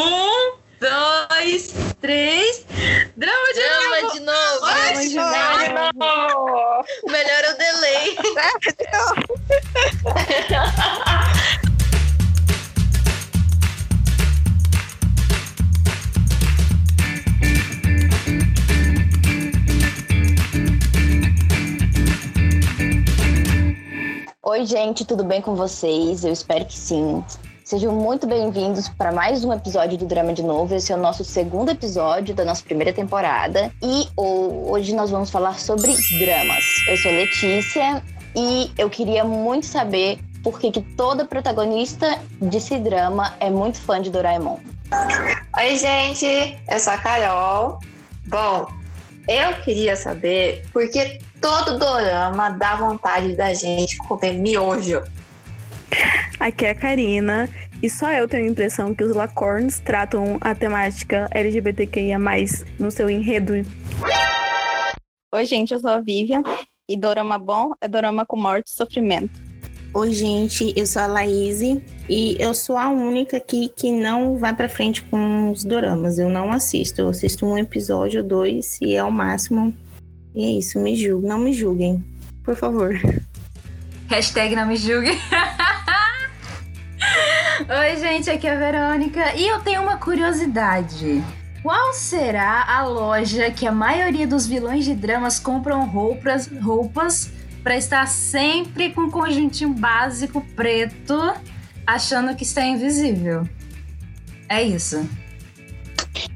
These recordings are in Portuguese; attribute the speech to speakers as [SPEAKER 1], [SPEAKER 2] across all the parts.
[SPEAKER 1] Um, dois, três. Drama de
[SPEAKER 2] Drama
[SPEAKER 1] novo!
[SPEAKER 2] de novo.
[SPEAKER 1] Drama de
[SPEAKER 2] novo. Melhor é o delay.
[SPEAKER 3] Oi, gente, tudo bem com vocês? Eu espero que sim. Sejam muito bem-vindos para mais um episódio do Drama de Novo. Esse é o nosso segundo episódio da nossa primeira temporada. E hoje nós vamos falar sobre dramas. Eu sou Letícia e eu queria muito saber por que, que toda protagonista desse drama é muito fã de Doraemon.
[SPEAKER 4] Oi, gente, eu sou a Carol. Bom, eu queria saber por que todo dorama dá vontade da gente comer miojo.
[SPEAKER 5] Aqui é a Karina e só eu tenho a impressão que os Lacorns tratam a temática LGBTQIA+, no seu enredo.
[SPEAKER 6] Oi, gente, eu sou a Vivian e dorama bom é dorama com morte e sofrimento.
[SPEAKER 7] Oi, gente, eu sou a Laís e eu sou a única aqui que não vai pra frente com os doramas. Eu não assisto. Eu assisto um episódio, dois e é o máximo. E é isso, me julguem. Não me julguem, por favor.
[SPEAKER 1] Hashtag não me julgue. Oi, gente, aqui é a Verônica e eu tenho uma curiosidade. Qual será a loja que a maioria dos vilões de dramas compram roupas, roupas para estar sempre com um conjuntinho básico preto, achando que está invisível? É isso.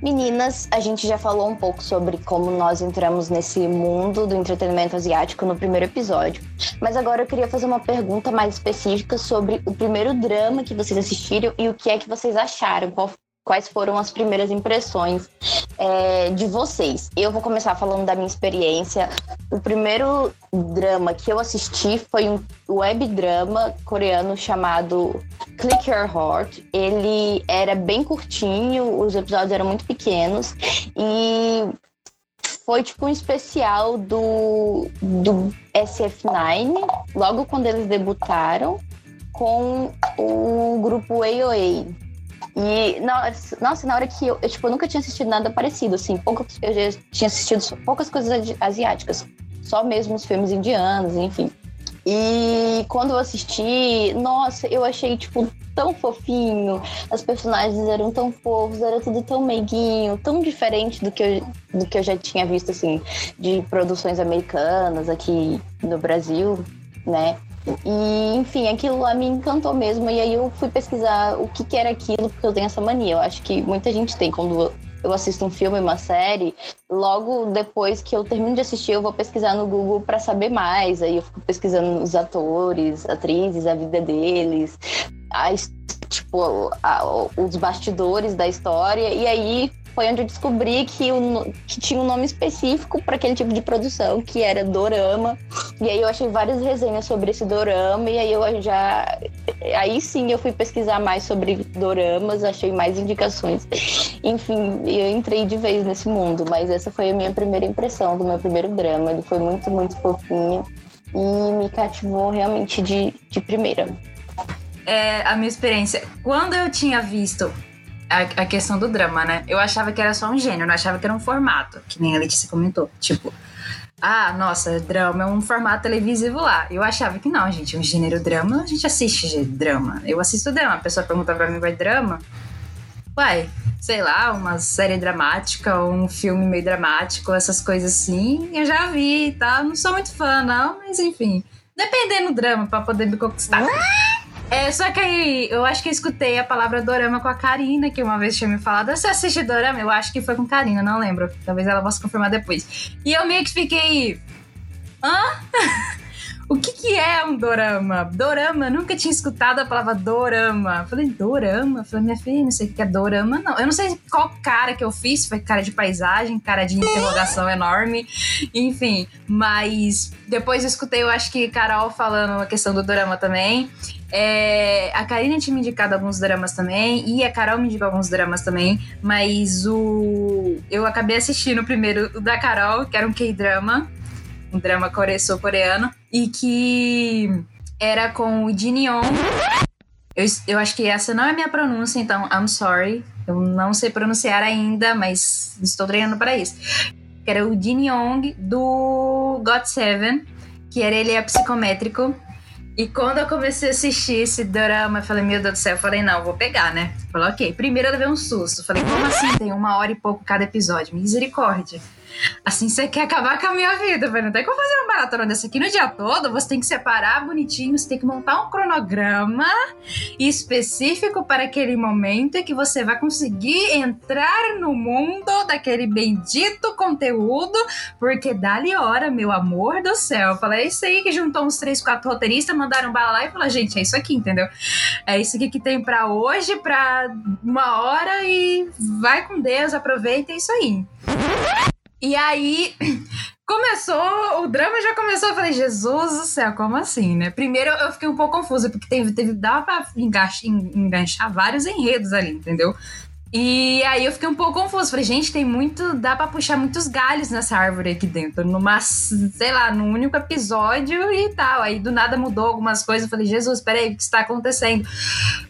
[SPEAKER 3] Meninas, a gente já falou um pouco sobre como nós entramos nesse mundo do entretenimento asiático no primeiro episódio. Mas agora eu queria fazer uma pergunta mais específica sobre o primeiro drama que vocês assistiram e o que é que vocês acharam. Qual, quais foram as primeiras impressões é, de vocês? Eu vou começar falando da minha experiência. O primeiro drama que eu assisti foi um web drama coreano chamado Click Your Heart. Ele era bem curtinho, os episódios eram muito pequenos e foi tipo um especial do, do SF9, logo quando eles debutaram, com o grupo AOA. E, nossa, na hora que eu, eu, tipo, nunca tinha assistido nada parecido, assim, pouco, eu já tinha assistido poucas coisas asiáticas, só mesmo os filmes indianos, enfim. E quando eu assisti, nossa, eu achei, tipo, tão fofinho. As personagens eram tão fofos, era tudo tão meiguinho, tão diferente do que eu, do que eu já tinha visto, assim, de produções americanas aqui no Brasil, né? E, enfim, aquilo lá me encantou mesmo. E aí eu fui pesquisar o que, que era aquilo, porque eu tenho essa mania. Eu acho que muita gente tem quando eu assisto um filme, uma série, logo depois que eu termino de assistir, eu vou pesquisar no Google para saber mais. Aí eu fico pesquisando os atores, atrizes, a vida deles, a, tipo, a, os bastidores da história. E aí foi onde eu descobri que, o, que tinha um nome específico para aquele tipo de produção, que era dorama. E aí eu achei várias resenhas sobre esse dorama, e aí eu já. Aí sim eu fui pesquisar mais sobre doramas, achei mais indicações. Enfim, eu entrei de vez nesse mundo, mas essa foi a minha primeira impressão do meu primeiro drama. Ele foi muito, muito fofinho e me cativou realmente de, de primeira.
[SPEAKER 1] É, a minha experiência. Quando eu tinha visto a, a, questão do drama, né? Eu achava que era só um gênero, não achava que era um formato, que nem a Letícia comentou. Tipo, ah, nossa, drama é um formato televisivo lá. Eu achava que não, gente, um gênero drama, a gente assiste drama. Eu assisto drama. A pessoa pergunta pra mim, vai drama? Uai, sei lá, uma série dramática um filme meio dramático, essas coisas assim, eu já vi, tá? Não sou muito fã, não, mas enfim. Dependendo do drama, pra poder me conquistar. É, só que aí eu acho que eu escutei a palavra dorama com a Karina, que uma vez tinha me falado. Você assiste dorama? Eu acho que foi com Karina, não lembro. Talvez ela possa confirmar depois. E eu meio que fiquei. Hã? o que, que é um dorama? Dorama, nunca tinha escutado a palavra dorama. Falei, dorama? Falei, minha filha, não sei o que é dorama, não. Eu não sei qual cara que eu fiz, foi cara de paisagem, cara de interrogação enorme, enfim. Mas depois eu escutei, eu acho que Carol falando a questão do dorama também. É, a Karina tinha me indicado alguns dramas também, e a Carol me indicou alguns dramas também, mas o eu acabei assistindo o primeiro o da Carol, que era um K-drama, um drama core sul-coreano, e que era com o Jin Young Eu, eu acho que essa não é minha pronúncia, então I'm sorry. Eu não sei pronunciar ainda, mas estou treinando para isso. Que era o Jin Yong do God Seven, que era ele é psicométrico. E quando eu comecei a assistir esse drama, eu falei, meu Deus do céu, eu falei, não, vou pegar, né? Falei, ok. Primeiro eu levei um susto. Falei, como assim? Tem uma hora e pouco cada episódio. Misericórdia. Assim você quer acabar com a minha vida, velho. Não tem como fazer uma maratona dessa aqui no dia todo. Você tem que separar bonitinho, você tem que montar um cronograma específico para aquele momento que você vai conseguir entrar no mundo daquele bendito conteúdo, porque dá-lhe hora, meu amor do céu. Falei, é isso aí que juntou uns três, quatro roteiristas, mandaram bala lá e falaram, gente, é isso aqui, entendeu? É isso aqui que tem para hoje, para uma hora e vai com Deus, aproveita, é isso aí. E aí começou, o drama já começou. Eu falei, Jesus do céu, como assim, né? Primeiro eu fiquei um pouco confusa, porque teve, teve, dava pra enganchar, enganchar vários enredos ali, entendeu? E aí eu fiquei um pouco confusa. Falei, gente, tem muito. dá pra puxar muitos galhos nessa árvore aqui dentro. Numa, sei lá, num único episódio e tal. Aí do nada mudou algumas coisas. Eu falei, Jesus, peraí, o que está acontecendo?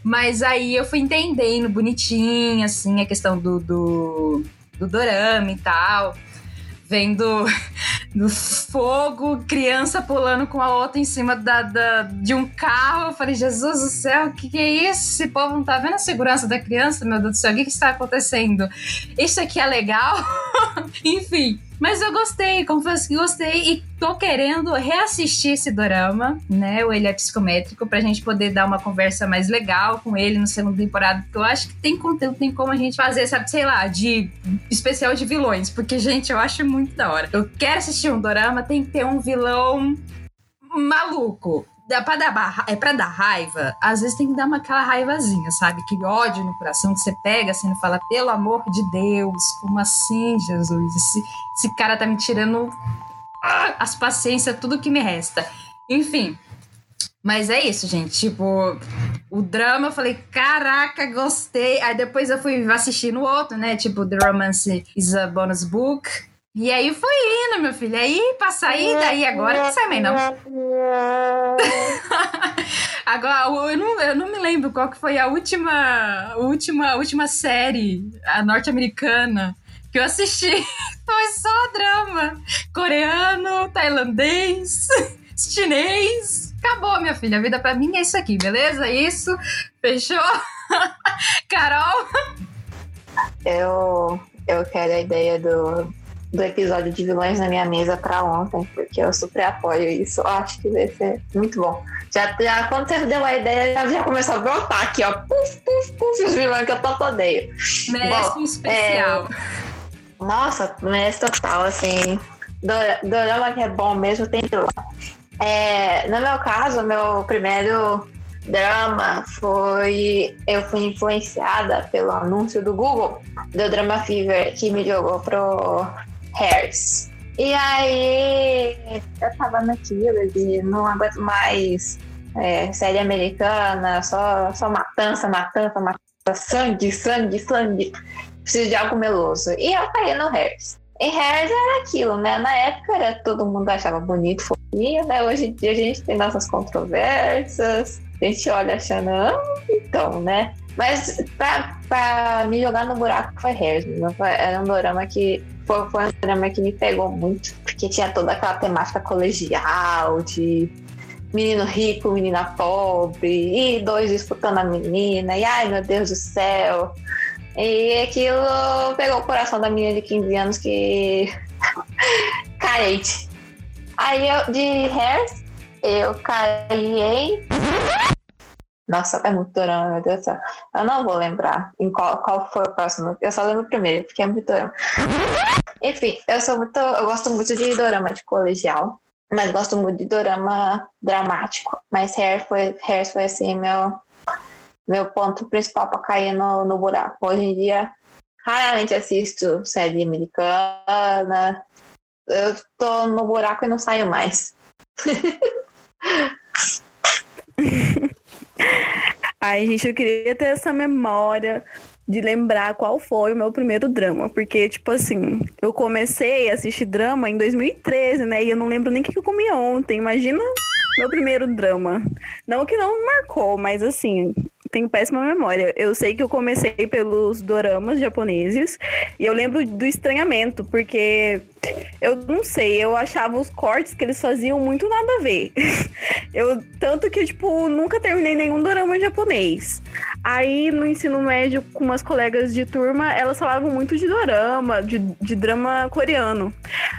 [SPEAKER 1] Mas aí eu fui entendendo bonitinho, assim, a questão do, do, do dorama e tal vendo no fogo, criança pulando com a outra em cima da, da, de um carro. Eu falei, Jesus do céu, o que, que, é isso? Esse povo não tá vendo a segurança da criança? Meu Deus do céu, o que, que está acontecendo? Isso aqui é legal? Enfim, mas eu gostei, confesso que gostei e tô querendo reassistir esse dorama, né? O Ele é Psicométrico, pra gente poder dar uma conversa mais legal com ele no segundo temporada, porque eu acho que tem conteúdo, tem como a gente fazer, sabe, sei lá, de especial de vilões, porque, gente, eu acho muito da hora. Eu quero assistir um dorama, tem que ter um vilão maluco dá pra dar, é pra dar raiva, às vezes tem que dar uma aquela raivazinha, sabe? Aquele ódio no coração que você pega assim e fala, pelo amor de Deus, como assim, Jesus? Esse, esse cara tá me tirando as paciências, tudo que me resta. Enfim. Mas é isso, gente. Tipo, o drama, eu falei, caraca, gostei. Aí depois eu fui assistir no outro, né? Tipo, The Romance is a Bonus Book. E aí foi indo, meu filho. Aí, pra sair daí agora, não sai mais não. agora, eu não, eu não me lembro qual que foi a última, última, última série, norte-americana, que eu assisti. Foi só drama. Coreano, tailandês, chinês. Acabou, minha filha. A vida pra mim é isso aqui, beleza? Isso. Fechou? Carol?
[SPEAKER 4] Eu, eu quero a ideia do do episódio de vilões na minha mesa para ontem, porque eu super apoio isso. Eu acho que vai ser muito bom. Já, já quando você deu a ideia, já, já começou a brotar aqui, ó. Puf, puf, puf, os vilões que eu tanto odeio.
[SPEAKER 1] Merece um especial.
[SPEAKER 4] É, nossa, merece total, assim. Dorama que é bom mesmo, tem vilão. É, no meu caso, meu primeiro drama foi. Eu fui influenciada pelo anúncio do Google do Drama Fever que me jogou pro Harris. E aí eu tava naquilo de não aguento mais é, série americana, só, só matança, matança, matança, sangue, sangue, sangue. Preciso de algo meloso. E eu caí no Harris. E Harris era aquilo, né? Na época era, todo mundo achava bonito, fofinho, né? Hoje em dia a gente tem nossas controvérsias, a gente olha achando, ah, então, né? Mas pra, pra me jogar no buraco foi Harris. Era um drama que foi, foi um drama que me pegou muito, porque tinha toda aquela temática colegial de menino rico, menina pobre, e dois disputando a menina, e ai meu Deus do céu. E aquilo pegou o coração da menina de 15 anos que. carente. Aí eu, de Hairs, eu caí em nossa, é muito dorama, meu Deus do céu. Eu não vou lembrar em qual, qual foi o próximo. Eu só lembro o primeiro, porque é muito dorama. Enfim, eu sou muito. Eu gosto muito de dorama de colegial, mas gosto muito de dorama dramático. Mas Hair foi, Hair foi assim, meu, meu ponto principal para cair no, no buraco. Hoje em dia, raramente assisto série americana. Eu tô no buraco e não saio mais.
[SPEAKER 5] Ai, gente, eu queria ter essa memória de lembrar qual foi o meu primeiro drama. Porque, tipo assim, eu comecei a assistir drama em 2013, né? E eu não lembro nem o que eu comi ontem. Imagina meu primeiro drama. Não que não marcou, mas assim, tenho péssima memória. Eu sei que eu comecei pelos doramas japoneses e eu lembro do estranhamento, porque eu não sei, eu achava os cortes que eles faziam muito nada a ver. Eu, tanto que, tipo, nunca terminei nenhum dorama japonês. Aí, no ensino médio, com umas colegas de turma, elas falavam muito de dorama, de, de drama coreano.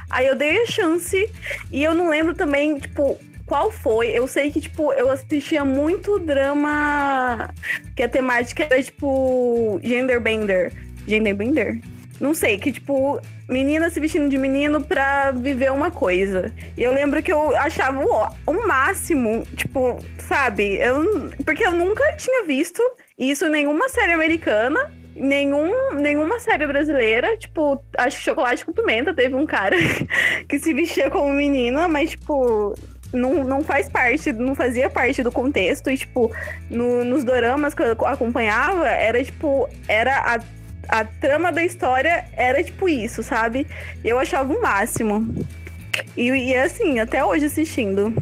[SPEAKER 5] Aí eu dei a chance e eu não lembro também, tipo, qual foi? Eu sei que, tipo, eu assistia muito drama que a temática era, tipo, genderbender. Genderbender? Não sei, que, tipo, menina se vestindo de menino pra viver uma coisa. E eu lembro que eu achava o, o máximo, tipo, sabe? Eu, porque eu nunca tinha visto isso em nenhuma série americana nenhum, nenhuma série brasileira, tipo, acho que Chocolate com Pimenta teve um cara que se vestia como menina, mas, tipo, não, não faz parte, não fazia parte do contexto. E, tipo, no, nos doramas que eu acompanhava, era tipo, era a, a trama da história era tipo isso, sabe? Eu achava o máximo. E, e assim, até hoje assistindo.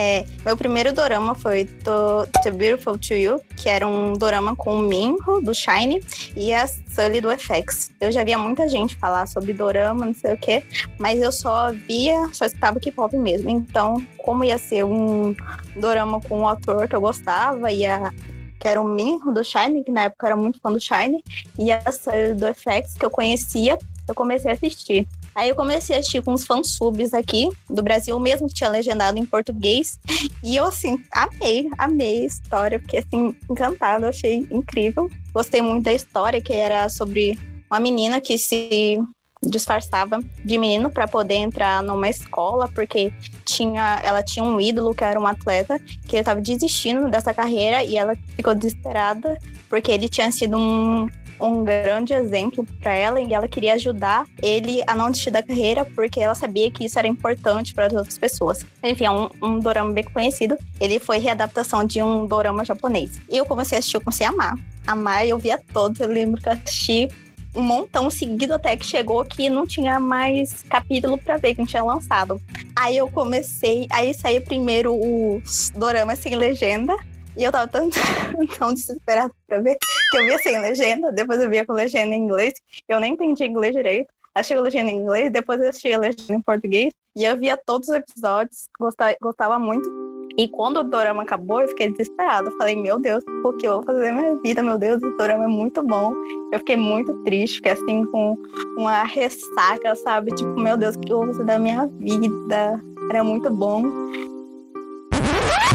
[SPEAKER 6] É, meu primeiro dorama foi To, To Beautiful to You, que era um dorama com o Minho, do Shine, e a Sully, do FX. Eu já via muita gente falar sobre dorama, não sei o quê, mas eu só via, só escutava K-pop mesmo. Então, como ia ser um dorama com um ator que eu gostava, e a que era o Minho do Shine, que na época era muito fã do Shine, e a Sully do FX, que eu conhecia, eu comecei a assistir. Aí eu comecei a assistir com uns fansubs aqui do Brasil mesmo, que tinha legendado em português. E eu, assim, amei, amei a história, fiquei, assim, encantada, achei incrível. Gostei muito da história, que era sobre uma menina que se disfarçava de menino para poder entrar numa escola, porque tinha, ela tinha um ídolo que era um atleta que estava desistindo dessa carreira e ela ficou desesperada porque ele tinha sido um um grande exemplo para ela e ela queria ajudar ele a não desistir da carreira porque ela sabia que isso era importante para as outras pessoas. Enfim, é um, um dorama bem conhecido. Ele foi readaptação de um dorama japonês. E eu comecei a assistir, eu comecei a amar. Amar, eu via todos. Eu lembro que eu assisti um montão seguido até que chegou que não tinha mais capítulo para ver que não tinha lançado. Aí eu comecei, aí saiu primeiro o dorama sem legenda, e eu tava tão, tão desesperada pra ver que eu via sem legenda, depois eu via com legenda em inglês. Eu nem entendi inglês direito. Achei a legenda em inglês, depois eu achei a legenda em português. E eu via todos os episódios, gostava, gostava muito. E quando o dorama acabou, eu fiquei desesperada. Falei, meu Deus, o que eu vou fazer na minha vida? Meu Deus, o dorama é muito bom. Eu fiquei muito triste, fiquei assim com uma ressaca, sabe? Tipo, meu Deus, o que eu vou fazer da minha vida? Era muito bom.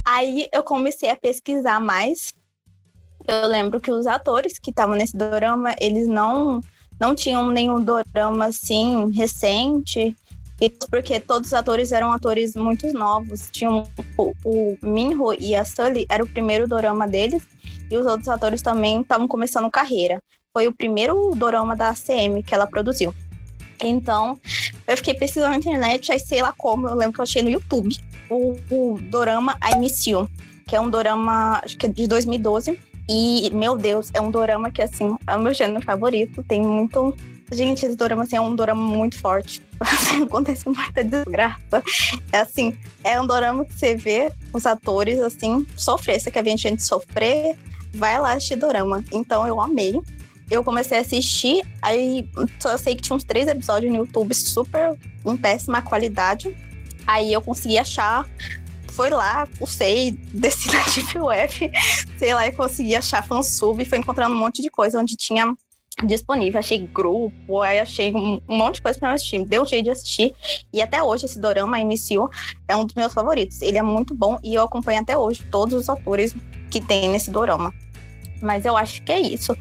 [SPEAKER 6] Aí eu comecei a pesquisar mais. Eu lembro que os atores que estavam nesse dorama, eles não não tinham nenhum dorama assim recente, porque todos os atores eram atores muito novos. Tinham o, o Minho e a Sully era o primeiro dorama deles e os outros atores também estavam começando carreira. Foi o primeiro dorama da ACM que ela produziu. Então, eu fiquei pesquisando na internet, aí sei lá como, eu lembro que eu achei no YouTube o, o dorama A Inicio, que é um dorama, acho que é de 2012. E, meu Deus, é um dorama que, assim, é o meu gênero favorito. Tem muito. Gente, esse dorama, assim, é um dorama muito forte. Acontece muita desgraça. É assim, é um dorama que você vê os atores, assim, sofrer. Você quer ver a gente sofrer? Vai lá assistir dorama. Então, eu amei eu comecei a assistir, aí só sei que tinha uns três episódios no YouTube super em péssima qualidade. Aí eu consegui achar, foi lá, pulsei, desci na Deep Web, sei lá, e consegui achar fansub e foi encontrando um monte de coisa onde tinha disponível. Achei grupo, aí achei um, monte de coisa para assistir. Deu jeito de assistir. E até hoje, esse dorama iniciou é um dos meus favoritos. Ele é muito bom e eu acompanho até hoje todos os atores que tem nesse dorama. Mas eu acho que é isso.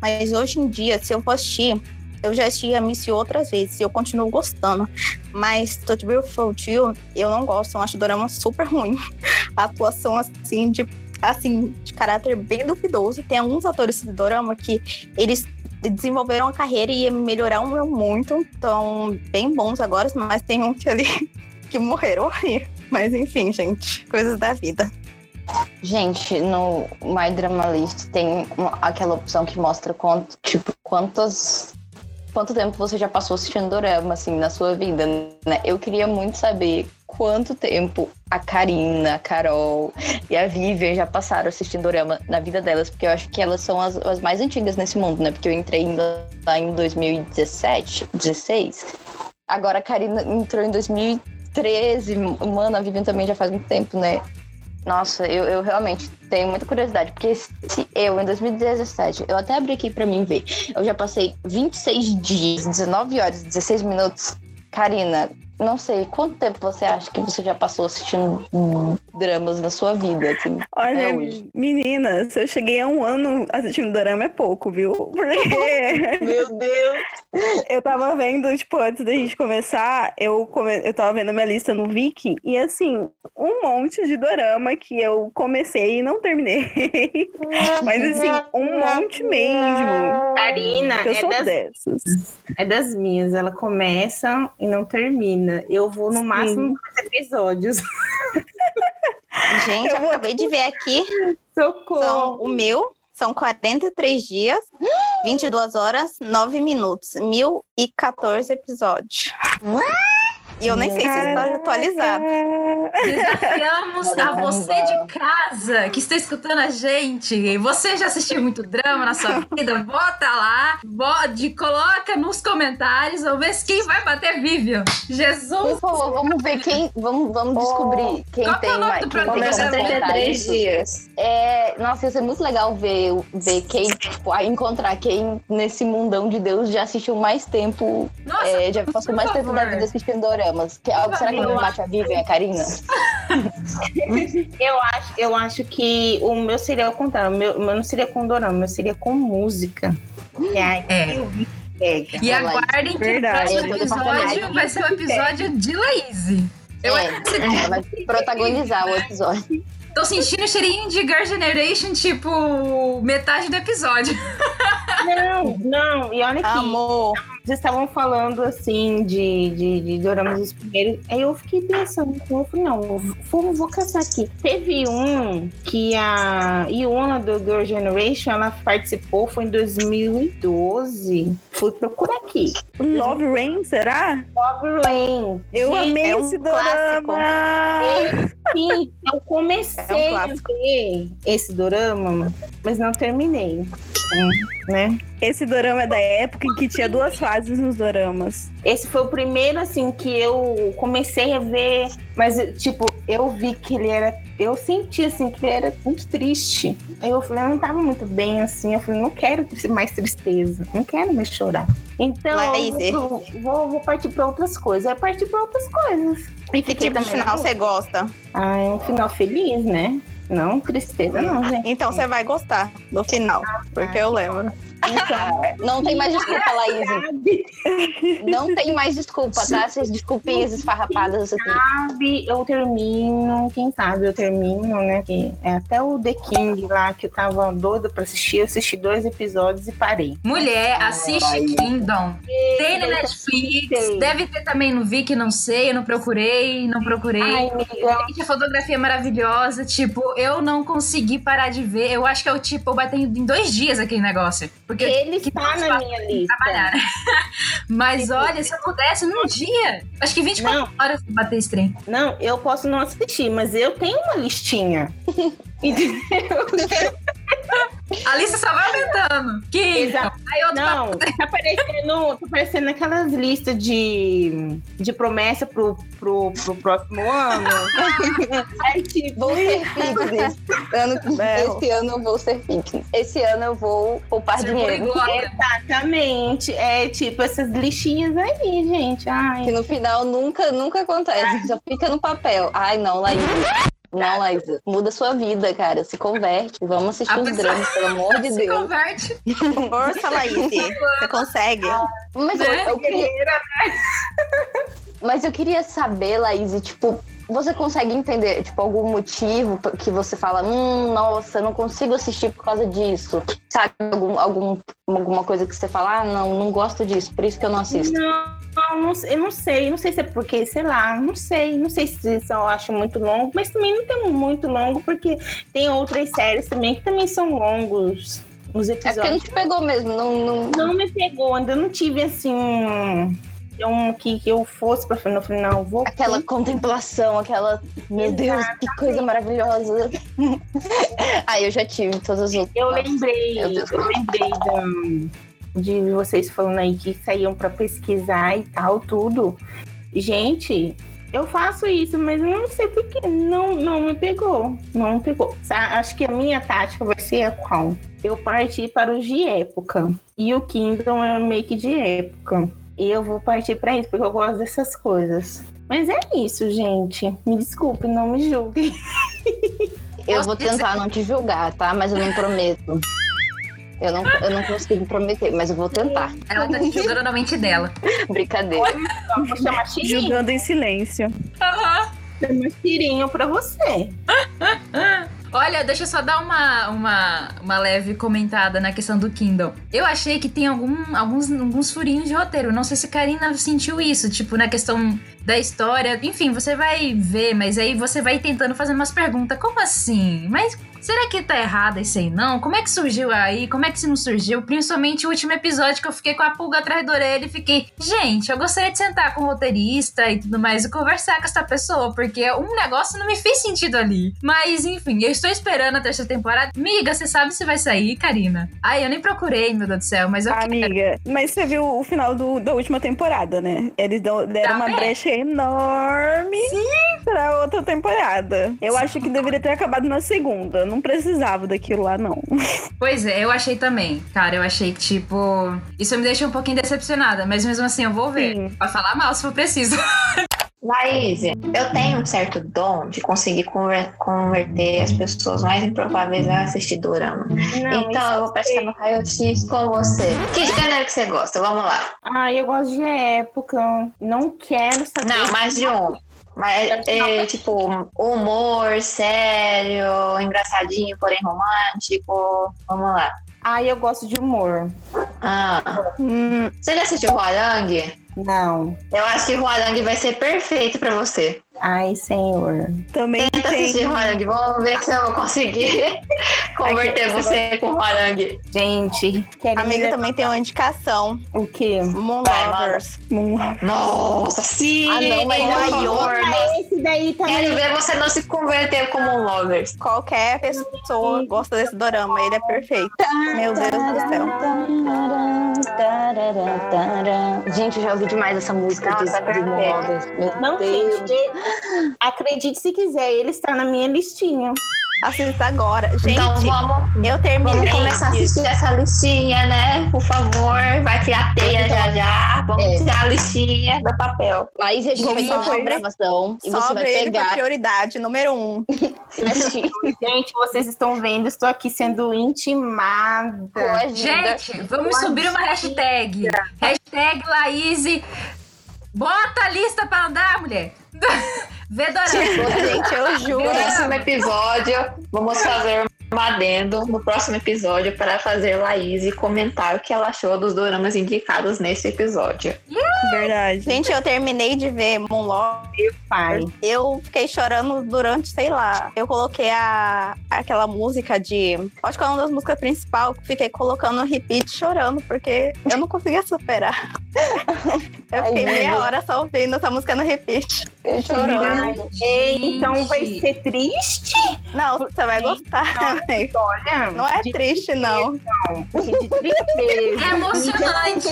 [SPEAKER 6] Mas hoje em dia, se eu for assistir eu já assisti a Missy outras vezes e eu continuo gostando. Mas Touch Beautiful You, eu não gosto. Eu acho o drama super ruim. A atuação, assim, de, assim, de caráter bem duvidoso. Tem alguns atores de drama que eles desenvolveram a carreira e melhoraram muito. Estão bem bons agora, mas tem um que ali que morreram aí. Mas enfim, gente, coisas da vida.
[SPEAKER 3] Gente, no My Drama List tem aquela opção que mostra quanto, tipo, quantas quanto tempo você já passou assistindo dorama, assim, na sua vida, né? Eu queria muito saber quanto tempo a Karina, a Carol e a Vivian já passaram assistindo dorama na vida delas, porque eu acho que elas são as, as mais antigas nesse mundo, né? Porque eu entrei lá em 2017, 16. Agora a Karina entrou em 2013. Mano, a Vivian também já faz muito tempo, né? Nossa, eu, eu realmente tenho muita curiosidade, porque se eu, em 2017, eu até abri aqui pra mim ver, eu já passei 26 dias, 19 horas, 16 minutos. Karina, não sei, quanto tempo você acha que você já passou assistindo dramas na sua vida? Assim,
[SPEAKER 5] Olha, meninas, eu cheguei a um ano assistindo drama é pouco, viu? Porque.
[SPEAKER 3] Meu Deus!
[SPEAKER 5] Eu tava vendo, tipo, antes da gente começar, eu, come... eu tava vendo a minha lista no Viki, e assim, um monte de dorama que eu comecei e não terminei. Mas assim, um monte mesmo.
[SPEAKER 7] Karina,
[SPEAKER 5] eu
[SPEAKER 7] é
[SPEAKER 5] sou
[SPEAKER 7] das,
[SPEAKER 5] dessas.
[SPEAKER 7] é das minhas. Ela começa e não termina. Eu vou no
[SPEAKER 5] Sim.
[SPEAKER 7] máximo dois episódios.
[SPEAKER 6] Gente,
[SPEAKER 5] Eu vou-
[SPEAKER 6] acabei de ver aqui. São,
[SPEAKER 7] Socorro!
[SPEAKER 6] o meu são 43 dias, 22 horas, 9 minutos, 1014 episódios. E eu nem sei se está atualizado.
[SPEAKER 1] Desafiamos a você de casa que está escutando a gente. Você já assistiu muito drama na sua vida? Bota lá, bode, coloca nos comentários. Vamos ver quem vai bater Vivian. Jesus!
[SPEAKER 3] Por favor, vamos ver quem. Vamos, vamos descobrir quem
[SPEAKER 1] Qual é o
[SPEAKER 3] tem
[SPEAKER 1] nome
[SPEAKER 3] mais.
[SPEAKER 1] do
[SPEAKER 3] Quem tem
[SPEAKER 1] programa?
[SPEAKER 3] mais
[SPEAKER 4] 63
[SPEAKER 3] comentários.
[SPEAKER 4] dias.
[SPEAKER 3] É, nossa, ia ser muito legal ver, ver quem, tipo, a encontrar quem nesse mundão de Deus já assistiu mais tempo,
[SPEAKER 1] Nossa,
[SPEAKER 3] é, já passou mais tempo da
[SPEAKER 1] favor.
[SPEAKER 3] vida assistindo doramas. Que, será que alguém bate a Vivian e a Karina?
[SPEAKER 7] Eu acho, eu acho que o meu seria ao contrário. O meu, o meu não seria com dorama, o meu seria com música. E aí
[SPEAKER 1] É.
[SPEAKER 7] eu vi pega.
[SPEAKER 1] E aguardem que o
[SPEAKER 5] Verdade.
[SPEAKER 1] próximo
[SPEAKER 3] Eu tô
[SPEAKER 1] episódio vai ser o episódio de Lazy. Eu
[SPEAKER 3] É, ela vai protagonizar o episódio.
[SPEAKER 1] tô sentindo o cheirinho de Girl Generation, tipo, metade do episódio.
[SPEAKER 7] Não, não, e olha que
[SPEAKER 6] Amor,
[SPEAKER 7] vocês estavam falando assim de, de, de doramas dos primeiros. Aí eu fiquei pensando, eu falei, não, vou, vou caçar aqui. Teve um que a Iona do Girl Generation ela participou, foi em 2012. Fui procurar aqui.
[SPEAKER 5] Love Rain, será?
[SPEAKER 7] Love Rain.
[SPEAKER 5] Eu
[SPEAKER 7] Gente,
[SPEAKER 5] amei
[SPEAKER 6] é um
[SPEAKER 5] esse
[SPEAKER 6] clássico.
[SPEAKER 5] dorama!
[SPEAKER 7] Sim, eu comecei
[SPEAKER 6] É um
[SPEAKER 7] a ver esse dorama, mas não terminei. Né?
[SPEAKER 5] Esse dorama é da época em que tinha duas fases nos doramas.
[SPEAKER 7] Esse foi o primeiro, assim, que eu comecei a ver, mas, tipo, eu vi que ele era. Eu senti, assim, que ele era muito triste. Aí eu falei, eu não tava muito bem, assim. Eu falei, não quero mais tristeza, não quero mais chorar. Então, eu vou, vou partir pra outras coisas. Aí partir pra outras coisas. E
[SPEAKER 6] que tipo de final você gosta?
[SPEAKER 7] Ah, é um final feliz, né? Não tristeza, não, gente.
[SPEAKER 6] Então você vai gostar do final, porque eu lembro.
[SPEAKER 3] Não tem mais desculpa, Laís. Não tem mais desculpa, tá? Essas desculpinhas esfarrapadas aqui.
[SPEAKER 7] sabe, eu termino, quem sabe eu termino, né? Que é até o The King lá, que eu tava doida pra assistir, eu assisti dois episódios e parei.
[SPEAKER 1] Mulher, assiste Kingdom. Tem na
[SPEAKER 7] eu
[SPEAKER 1] Netflix. Deve ter também no Viki, não sei. Eu não procurei, não procurei.
[SPEAKER 7] Ai,
[SPEAKER 1] Gente, a fotografia é maravilhosa. Tipo, eu não consegui parar de ver. Eu acho que eu, tipo, eu bati em dois dias aquele negócio. Porque eu
[SPEAKER 7] ele
[SPEAKER 1] que
[SPEAKER 7] está na minha lista.
[SPEAKER 1] trabalhar, né? Mas olha, se eu pudesse num dia, acho que 24
[SPEAKER 7] Não.
[SPEAKER 1] horas pra bater esse trem.
[SPEAKER 7] Não, eu posso não assistir, mas eu tenho uma listinha. Entendeu?
[SPEAKER 1] A lista só vai aumentando. Que
[SPEAKER 7] Exato.
[SPEAKER 1] Aí outro
[SPEAKER 7] Não, tá parecendo, tá parecendo aquelas listas de, de promessa pro, pro, pro próximo ano. Aí, tipo,
[SPEAKER 3] Vou ser fitness. Ano,
[SPEAKER 5] Belo.
[SPEAKER 3] esse ano eu vou ser fitness. Esse ano eu vou poupar
[SPEAKER 1] Ser
[SPEAKER 3] dinheiro.
[SPEAKER 7] exatamente. É tipo essas listinhas aí, gente. Ai,
[SPEAKER 3] Que no final nunca, nunca acontece. Só fica no papel. Ai, não, Laís. Não, Laís. Muda sua vida, cara. Se converte. Vamos assistir
[SPEAKER 1] A
[SPEAKER 3] uns
[SPEAKER 1] pessoa-
[SPEAKER 3] dramas, pelo amor de
[SPEAKER 1] Se
[SPEAKER 3] Deus.
[SPEAKER 1] converte.
[SPEAKER 6] Força, Laís. Você consegue.
[SPEAKER 3] Mas eu,
[SPEAKER 1] Né?
[SPEAKER 3] eu queria. Mas eu queria saber, Laís, tipo, você consegue entender, tipo, algum motivo que você fala, hum, nossa, eu não consigo assistir por causa disso? Sabe, algum, algum, alguma coisa que você fala, ah, não, não gosto disso, por isso que eu não assisto.
[SPEAKER 7] Não, não, eu não sei, não sei se é porque, sei lá, não sei, não sei se eu acho muito longo, mas também não tem muito longo, porque tem outras séries também que também são longos os
[SPEAKER 3] É porque não
[SPEAKER 7] episódios.
[SPEAKER 3] te pegou mesmo, não. não...
[SPEAKER 7] Não me pegou, ainda não tive assim. um, que, que eu fosse pra no final. Vou
[SPEAKER 3] Aquela contemplação, aquela. Meu Deus, que coisa maravilhosa. Aí eu já tive todas as outras.
[SPEAKER 7] Eu lembrei, eu lembrei da- de vocês falando aí que saíam pra pesquisar e tal, tudo. Gente, eu faço isso, mas não sei porque não, não me pegou. Não me pegou. Acho que a minha tática vai ser a qual? Eu parti para os de época. E o Kingdom é meio que de época. E eu vou partir para isso, porque eu gosto dessas coisas. Mas é isso, gente. Me desculpe, não me julguem.
[SPEAKER 3] Eu vou tentar não te julgar, tá? Mas eu não prometo. Eu não, eu não consigo prometer, mas eu vou tentar.
[SPEAKER 1] Ela tá te julgando na mente dela.
[SPEAKER 3] Brincadeira.
[SPEAKER 7] Vou chamar tirinho.
[SPEAKER 5] Julgando em silêncio.
[SPEAKER 7] Chamar tirinho pra você.
[SPEAKER 1] Olha, deixa eu só dar uma, uma, uma leve comentada na questão do Kindle. Eu achei que tem algum, alguns, alguns furinhos de roteiro. Não sei se a Karina sentiu isso, tipo, na questão da história. Enfim, você vai ver, mas aí você vai tentando fazer umas perguntas. Como assim? Mas será que tá errado isso aí não? Como é que surgiu aí? Como é que isso não surgiu? Principalmente o último episódio que eu fiquei com a pulga atrás da orelha e fiquei, gente, eu gostaria de sentar com o roteirista e tudo mais e conversar com essa pessoa, porque um negócio não me fez sentido ali. Mas, enfim, eu estou esperando a terceira temporada. Miga, você sabe se vai sair, Karina? Ai, eu nem procurei, meu Deus do céu, mas eu quero.
[SPEAKER 5] Amiga, mas você viu o final do- da última temporada, né? Eles dão- deram
[SPEAKER 1] Tá
[SPEAKER 5] uma
[SPEAKER 1] vendo?
[SPEAKER 5] brecha enorme pra outra temporada. Eu acho que deveria ter acabado na segunda. Não precisava daquilo lá, não.
[SPEAKER 1] Pois é, eu achei também. Cara, eu achei que, tipo. Isso me deixa um pouquinho decepcionada, mas mesmo assim eu vou ver.
[SPEAKER 5] Sim.
[SPEAKER 1] Pra falar mal se for preciso.
[SPEAKER 4] Laís, eu tenho um certo dom de conseguir conver- converter as pessoas mais improváveis a assistir dorama.
[SPEAKER 7] Não,
[SPEAKER 4] então eu vou prestar no raio-x com você. Que gênero que você gosta? Vamos lá.
[SPEAKER 7] Ai, eu gosto de época. Não quero saber.
[SPEAKER 4] Não, mais de um. Mas, é, tipo, humor, sério, engraçadinho, porém romântico. Vamos lá.
[SPEAKER 7] Ai, eu gosto de humor.
[SPEAKER 4] Ah,
[SPEAKER 5] Hum,
[SPEAKER 4] você já assistiu Huarang?
[SPEAKER 7] Não.
[SPEAKER 4] Eu acho que Huarang vai ser perfeito pra você.
[SPEAKER 7] Ai, senhor.
[SPEAKER 5] também
[SPEAKER 4] Tenta assistir
[SPEAKER 5] tem.
[SPEAKER 4] Huarang. Vamos ver se eu vou conseguir converter você com Huarang.
[SPEAKER 7] Gente, querem
[SPEAKER 6] Amiga,
[SPEAKER 7] me-
[SPEAKER 6] também tem uma indicação.
[SPEAKER 7] o quê?
[SPEAKER 6] Moon
[SPEAKER 4] Vai,
[SPEAKER 6] Lovers.
[SPEAKER 5] Hum,
[SPEAKER 4] Nossa, sim!
[SPEAKER 6] Ah, não, mas é.
[SPEAKER 7] Ah, esse daí
[SPEAKER 4] Quero
[SPEAKER 7] também.
[SPEAKER 4] ver você não se converter como um lovers.
[SPEAKER 6] Qualquer pessoa gosta desse dorama, ele é perfeito. Meu Deus do céu.
[SPEAKER 3] Gente, eu já ouvi demais essa música
[SPEAKER 4] Nossa,
[SPEAKER 3] de, de
[SPEAKER 4] perfeito.
[SPEAKER 3] Monovas. Meu
[SPEAKER 7] Não,
[SPEAKER 3] Deus.
[SPEAKER 7] gente. Acredite se quiser, ele está na minha listinha.
[SPEAKER 6] Assista agora. Gente,
[SPEAKER 4] Então vamos,
[SPEAKER 6] eu terminei.
[SPEAKER 4] vamos começar a assistir essa listinha, né? Por favor, vai criar teia já já. Vamos
[SPEAKER 3] É.
[SPEAKER 4] tirar a listinha do papel.
[SPEAKER 3] Aí a gente vai fazer uma gravação e você
[SPEAKER 6] Sobre
[SPEAKER 3] vai pegar
[SPEAKER 6] prioridade, número um.
[SPEAKER 7] Gente, vocês estão vendo, estou aqui sendo intimada.
[SPEAKER 1] Gente, vamos subir uma hashtag. Hashtag Laís. Bota a lista pra andar, mulher. Vê dorama.
[SPEAKER 6] Gente, eu
[SPEAKER 4] No
[SPEAKER 6] juro.
[SPEAKER 4] próximo episódio, vamos fazer um adendo no próximo episódio para fazer Laís comentar o que ela achou dos doramas indicados nesse episódio.
[SPEAKER 5] verdade.
[SPEAKER 6] Gente, eu terminei de ver Moon Lovers.
[SPEAKER 7] Pai.
[SPEAKER 6] Eu fiquei chorando durante, sei lá. Eu coloquei a, aquela música de. Acho que é uma das músicas principais. Fiquei colocando no repeat chorando, porque eu não conseguia superar. Eu fiquei
[SPEAKER 3] Ai,
[SPEAKER 6] meia
[SPEAKER 3] meu.
[SPEAKER 6] hora só ouvindo essa música no repeat.
[SPEAKER 3] Chorando.
[SPEAKER 7] Então vai ser triste?
[SPEAKER 6] Não, você vai gostar.
[SPEAKER 7] Olha,
[SPEAKER 6] Não é
[SPEAKER 7] de
[SPEAKER 6] triste, não.
[SPEAKER 7] de tristeza.
[SPEAKER 1] É emocionante.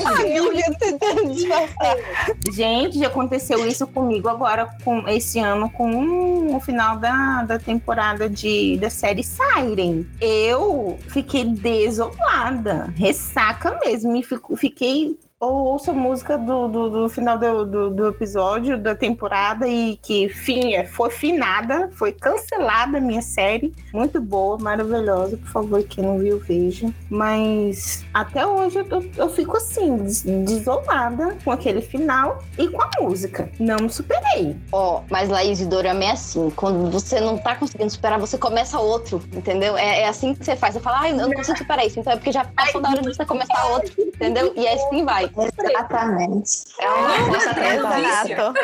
[SPEAKER 7] Gente, já aconteceu isso comigo agora, com esse ano, com o final da, da temporada de, da série Siren. Eu fiquei desolada, ressaca mesmo, e fico- fiquei. Eu ouço a música do, do, do final do, do, do episódio da temporada e que fim, é, foi finada, foi cancelada a minha série. Muito boa, maravilhosa. Por favor, quem não viu, veja. Mas até hoje eu, eu- fico assim, des- desolada com aquele final e com a música. Não me superei.
[SPEAKER 3] Ó, mas Laís e Dorama é assim. Quando você não tá conseguindo superar, você começa outro, entendeu? É, é assim que você faz. Você fala, ai, eu não consigo superar isso. Então é porque já passou da hora de você começar outro, entendeu? E assim vai.
[SPEAKER 4] Exatamente. É uma força outra.
[SPEAKER 6] Exato.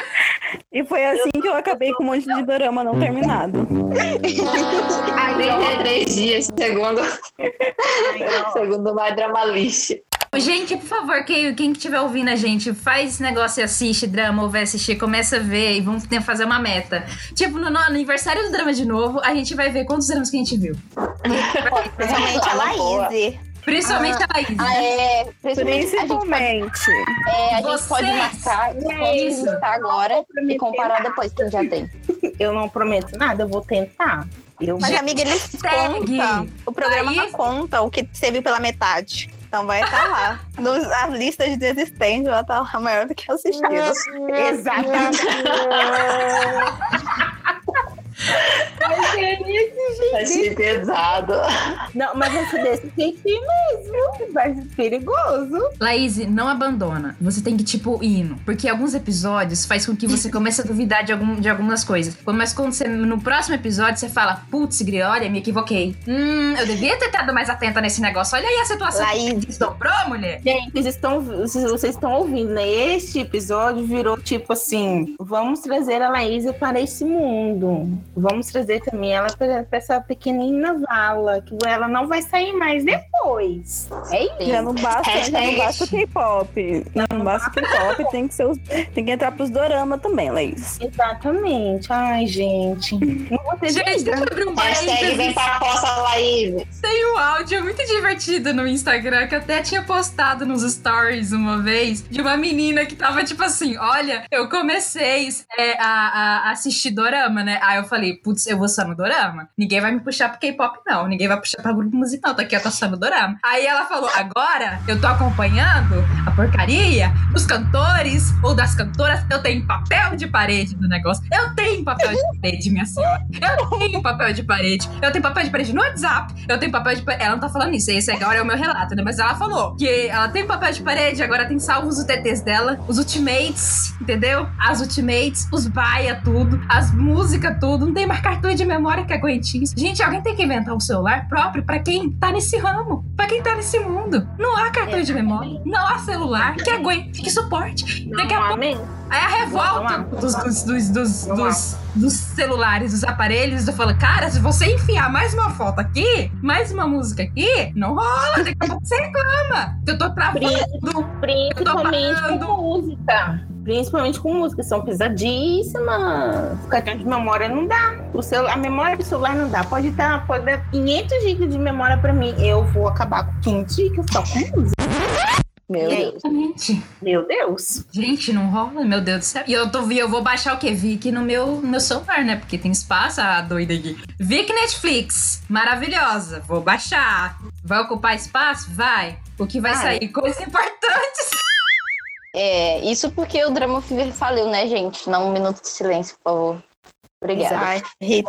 [SPEAKER 5] E foi assim que eu acabei com um monte de dorama não terminado.
[SPEAKER 4] 33 dias, segundo, segundo My Drama List.
[SPEAKER 1] Gente, por favor, quem, quem estiver ouvindo a gente, faz esse negócio e assiste drama ou vai assistir, começa a ver e vamos ter- fazer uma meta. Tipo, no, no aniversário do drama de novo, a gente vai ver quantos dramas que a gente viu.
[SPEAKER 6] Principalmente a Laís.
[SPEAKER 1] Principalmente a Laís.
[SPEAKER 3] Ah, é, principalmente, a gente pode,
[SPEAKER 5] Principalmente.
[SPEAKER 3] é, a gente
[SPEAKER 1] Vocês.
[SPEAKER 3] pode marcar, a gente pode
[SPEAKER 1] Isso.
[SPEAKER 3] listar agora e comparar depois quem já tem.
[SPEAKER 7] Eu não prometo nada, eu vou tentar. Eu
[SPEAKER 6] Mas,
[SPEAKER 7] vou-
[SPEAKER 6] amiga, eles
[SPEAKER 1] Segue.
[SPEAKER 6] contam. O programa
[SPEAKER 1] Aí-
[SPEAKER 6] não conta o que você viu pela metade. Então vai estar lá. Nos, a lista de desistentes vai estar lá maior do que assistidos.
[SPEAKER 7] Exatamente. Mas é esse
[SPEAKER 4] ser pesado.
[SPEAKER 7] Não, mas esse desse jeitinho mesmo. Vai ser perigoso.
[SPEAKER 1] Laís, não abandona. Você tem que, tipo, ir indo. Porque alguns episódios faz com que você comece a duvidar de, algum, de algumas coisas. Mas quando você, no próximo episódio, você fala, putz, Gri, olha, me equivoquei. Hum, eu devia ter estado mais atenta nesse negócio. Olha aí a situação que
[SPEAKER 6] Laís.
[SPEAKER 1] desdobrou, mulher.
[SPEAKER 7] Gente, vocês estão, vocês vocês estão ouvindo, né? Este episódio virou tipo assim: vamos trazer a Laísa para esse mundo. Vamos trazer também ela para essa pequenina vala, que ela não vai sair mais depois. É isso.
[SPEAKER 5] Já não basta, já não basta o K-pop. Já não basta o K-pop, tem que ser os, tem que entrar pros dorama também, Laís.
[SPEAKER 7] Exatamente. Ai, gente. Não vou ter
[SPEAKER 1] Gente, deixa eu abrir um
[SPEAKER 4] Hashtag vem pra Laís.
[SPEAKER 1] Tem um áudio muito divertido no Instagram que eu até tinha postado nos stories uma vez de uma menina que tava tipo assim: Olha, eu comecei é, a, a assistir Dorama, né? Aí eu falei: Putz, eu vou só no Dorama. Ninguém vai me puxar pro K-pop, não. Ninguém vai puxar pra grupo musical. Tá aqui, eu tô só no Dorama. Aí ela falou: Agora eu tô acompanhando a porcaria dos cantores ou das cantoras. Eu tenho papel de parede no negócio. Eu tenho papel de parede, minha senhora. Eu tenho papel de parede. Eu tenho papel de parede no WhatsApp. Eu tenho papel de parede. Ela não tá falando isso. Esse agora é o meu relato, né? Mas ela falou que ela tem papel de parede, agora tem salvos os TTs dela, os Ultimates, entendeu? As Ultimates, os baia, tudo, as músicas, tudo. Não tem mais cartão de memória que aguente isso. Gente, alguém tem que inventar um celular próprio pra quem tá nesse ramo, pra quem tá nesse mundo. Não há cartão de memória, não há celular que aguente, que suporte. Daqui a pouco. Aí a revolta dos, dos, dos, dos, celulares, dos aparelhos, eu falo, cara, se você enfiar mais uma foto aqui, mais uma música aqui, não rola, daqui a pouco você reclama. Eu tô travando.
[SPEAKER 7] Principalmente
[SPEAKER 1] parando.
[SPEAKER 7] com música. Principalmente com música. São pesadíssimas. Cartão de memória não dá. O celular, a memória do celular não dá. Pode dar, pode dar 500 GB de memória pra mim. Eu vou acabar com 500 GB só com música.
[SPEAKER 3] Meu? Deus.
[SPEAKER 1] Exatamente.
[SPEAKER 7] Meu Deus.
[SPEAKER 1] Gente, não rola, meu Deus do céu. E eu tô eu vou baixar o quê? Vic no meu, no meu celular, né? Porque tem espaço, a doida aqui. Vic Netflix, maravilhosa. Vou baixar. Vai ocupar espaço? Vai. O que vai
[SPEAKER 3] Vai.
[SPEAKER 1] sair? Coisas importantes.
[SPEAKER 3] É, isso porque o Drama Fever faliu, né, gente? Não um minuto de silêncio, por favor. Obrigada.
[SPEAKER 6] Ai, hip.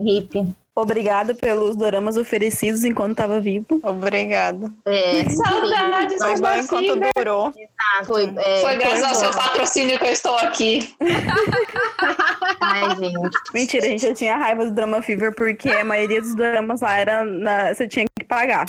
[SPEAKER 7] Hip.
[SPEAKER 5] Obrigada pelos doramas oferecidos enquanto tava vivo.
[SPEAKER 6] Obrigada.
[SPEAKER 3] É,
[SPEAKER 4] Saudades,
[SPEAKER 6] Foi bom enquanto durou.
[SPEAKER 3] foi, é,
[SPEAKER 4] Foi graças ao
[SPEAKER 3] foi
[SPEAKER 4] seu
[SPEAKER 3] bom.
[SPEAKER 4] patrocínio que eu estou aqui.
[SPEAKER 3] Ai, gente.
[SPEAKER 5] Mentira, a gente já tinha raiva do Drama Fever porque a maioria dos dramas lá era na- você tinha que pagar.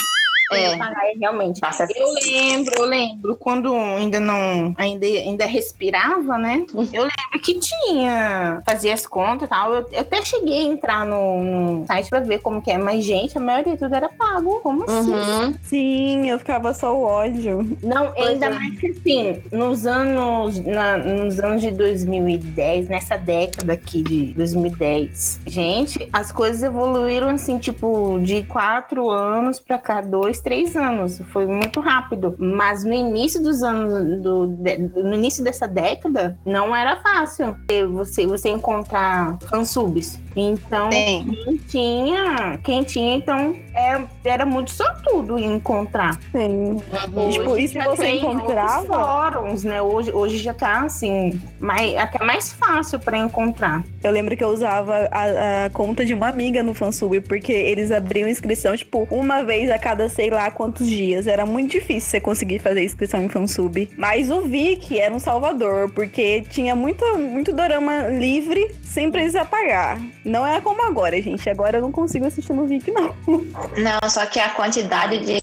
[SPEAKER 3] É,
[SPEAKER 7] realmente.
[SPEAKER 4] Nossa,
[SPEAKER 7] Eu lembro, eu lembro, quando ainda não, ainda, ainda respirava, né? Eu lembro que tinha, fazia as contas e tal. Eu, eu até cheguei a entrar no, no site pra ver como que é, mas, gente, a maioria de tudo era pago. Como assim?
[SPEAKER 3] uhum.
[SPEAKER 5] Sim, eu ficava só o ódio.
[SPEAKER 7] Não, ainda
[SPEAKER 3] é.
[SPEAKER 7] mais que assim, nos anos, na- nos anos de 2010, nessa década aqui de 2010, gente, as coisas evoluíram assim, tipo, de quatro anos pra cá, dois, três anos. Foi muito rápido. Mas no início dos anos, do, de- no início dessa década, não era fácil você, você encontrar fansubs. Então,
[SPEAKER 6] Tem.
[SPEAKER 7] quem tinha, quem tinha, então, é, era muito sortudo encontrar.
[SPEAKER 5] Sim.
[SPEAKER 7] Hoje
[SPEAKER 5] Tipo, e se
[SPEAKER 7] já
[SPEAKER 5] você encontrava?
[SPEAKER 7] fóruns, né? Hoje, hoje já tá assim, mais, até mais fácil para encontrar.
[SPEAKER 5] Eu lembro que eu usava a, a conta de uma amiga no fansub, porque eles abriam inscrição, tipo, uma vez a cada sei lá quantos dias. Era muito difícil você conseguir fazer inscrição em fansub. Mas o Vic era um salvador, porque tinha muito, muito dorama livre sem precisar pagar. Não é como agora, gente. Agora eu não consigo assistir no Vic, não.
[SPEAKER 4] Não, só que a quantidade de,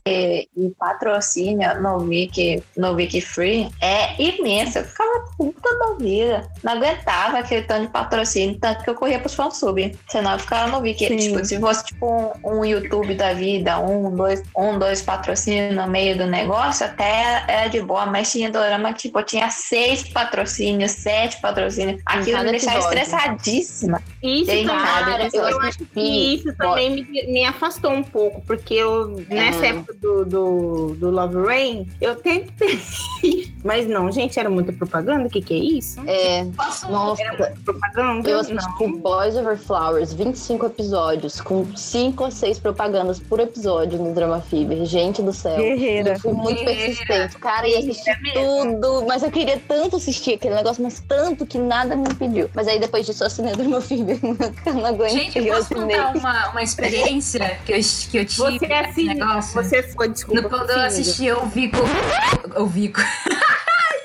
[SPEAKER 4] de patrocínio no Wiki, no Wiki Free é imensa. Eu ficava puta da vida. Não aguentava aquele tanto de patrocínio, tanto que eu corria pros fansub. Senão eu ficava no vi que,
[SPEAKER 5] Sim.
[SPEAKER 4] tipo, se fosse tipo um, um YouTube da vida, um, dois, um, dois patrocínios no meio do negócio, até era de boa, mas tinha dorama que, tipo, tinha seis patrocínios, sete patrocínios. Aquilo me deixava
[SPEAKER 3] episódio.
[SPEAKER 4] Estressadíssima.
[SPEAKER 7] Isso
[SPEAKER 4] Tem
[SPEAKER 7] também,
[SPEAKER 4] nada,
[SPEAKER 7] eu
[SPEAKER 4] eu
[SPEAKER 7] acho que isso também me, me afastou um pouco, porque eu, nessa
[SPEAKER 3] É.
[SPEAKER 7] época do, do, do Love Rain, eu tentei. Mas não, gente, era muita propaganda? O que, que é isso?
[SPEAKER 3] É, nossa,
[SPEAKER 7] Propaganda?
[SPEAKER 3] eu assisti
[SPEAKER 7] não.
[SPEAKER 3] Boys Over Flowers, 25 episódios, com 5 ou 6 propagandas por episódio no Drama Fever. Gente do céu.
[SPEAKER 5] Guerreira.
[SPEAKER 3] Eu fui muito
[SPEAKER 1] Guerreira.
[SPEAKER 3] persistente. Cara, ia assistir
[SPEAKER 7] É
[SPEAKER 3] tudo. Mas eu queria tanto assistir aquele negócio, mas tanto que nada me impediu. Mas aí depois disso eu assinei meu filho. Eu não aguentei,
[SPEAKER 1] Gente, eu posso
[SPEAKER 3] assinei.
[SPEAKER 1] contar uma, uma experiência que eu, que eu tive
[SPEAKER 7] Você
[SPEAKER 1] nesse
[SPEAKER 7] assim,
[SPEAKER 1] negócio?
[SPEAKER 7] você foi, desculpa.
[SPEAKER 1] No, quando eu assisti, eu vi com. Eu vi com.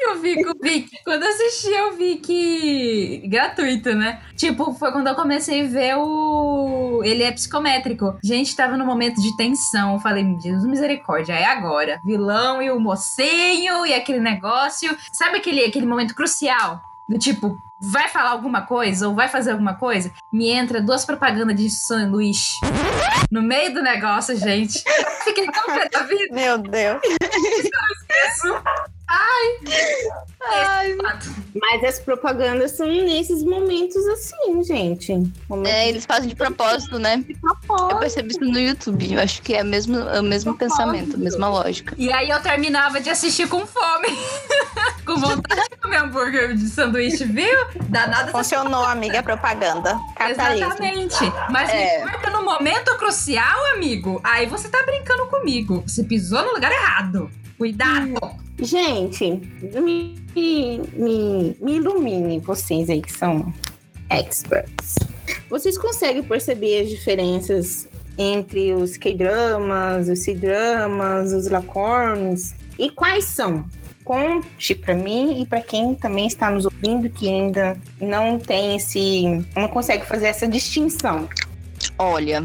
[SPEAKER 1] eu vi com o Vic. Quando eu assisti, eu vi que. Gratuito, né? Tipo, foi quando eu comecei a ver o. Ele é psicométrico. Gente, tava num momento de tensão. Eu falei, Jesus misericórdia, é agora. Vilão e o mocinho e aquele negócio. Sabe aquele, aquele momento crucial? Do tipo, vai falar alguma coisa ou vai fazer alguma coisa? Me entra duas propagandas de São Luís. No meio do negócio, gente. Fiquei tão pé da vida.
[SPEAKER 6] Meu Deus.
[SPEAKER 1] Isso. Ai. Fato.
[SPEAKER 7] Mas as propagandas são nesses momentos assim, gente. Momentos
[SPEAKER 3] É, eles fazem de propósito, né?
[SPEAKER 7] de propósito.
[SPEAKER 3] Eu percebi isso no YouTube. Eu acho que é, mesmo, é o mesmo pensamento, a mesma lógica.
[SPEAKER 1] E aí eu terminava de assistir com fome. com vontade de comer hambúrguer de sanduíche, viu? Danada essa
[SPEAKER 6] Funcionou, amiga, a propaganda. Capitalismo.
[SPEAKER 1] Exatamente. Mas
[SPEAKER 3] É.
[SPEAKER 1] me corta no momento crucial, amigo. Aí você tá brincando comigo. Você pisou no lugar errado. Cuidado.
[SPEAKER 7] Gente, me, me, me ilumine vocês aí que são experts. Vocês conseguem perceber as diferenças entre os K-dramas, os C-dramas, os lacorns? E quais são? Conte pra mim e pra quem também está nos ouvindo que ainda não tem esse. não consegue fazer essa distinção.
[SPEAKER 3] Olha,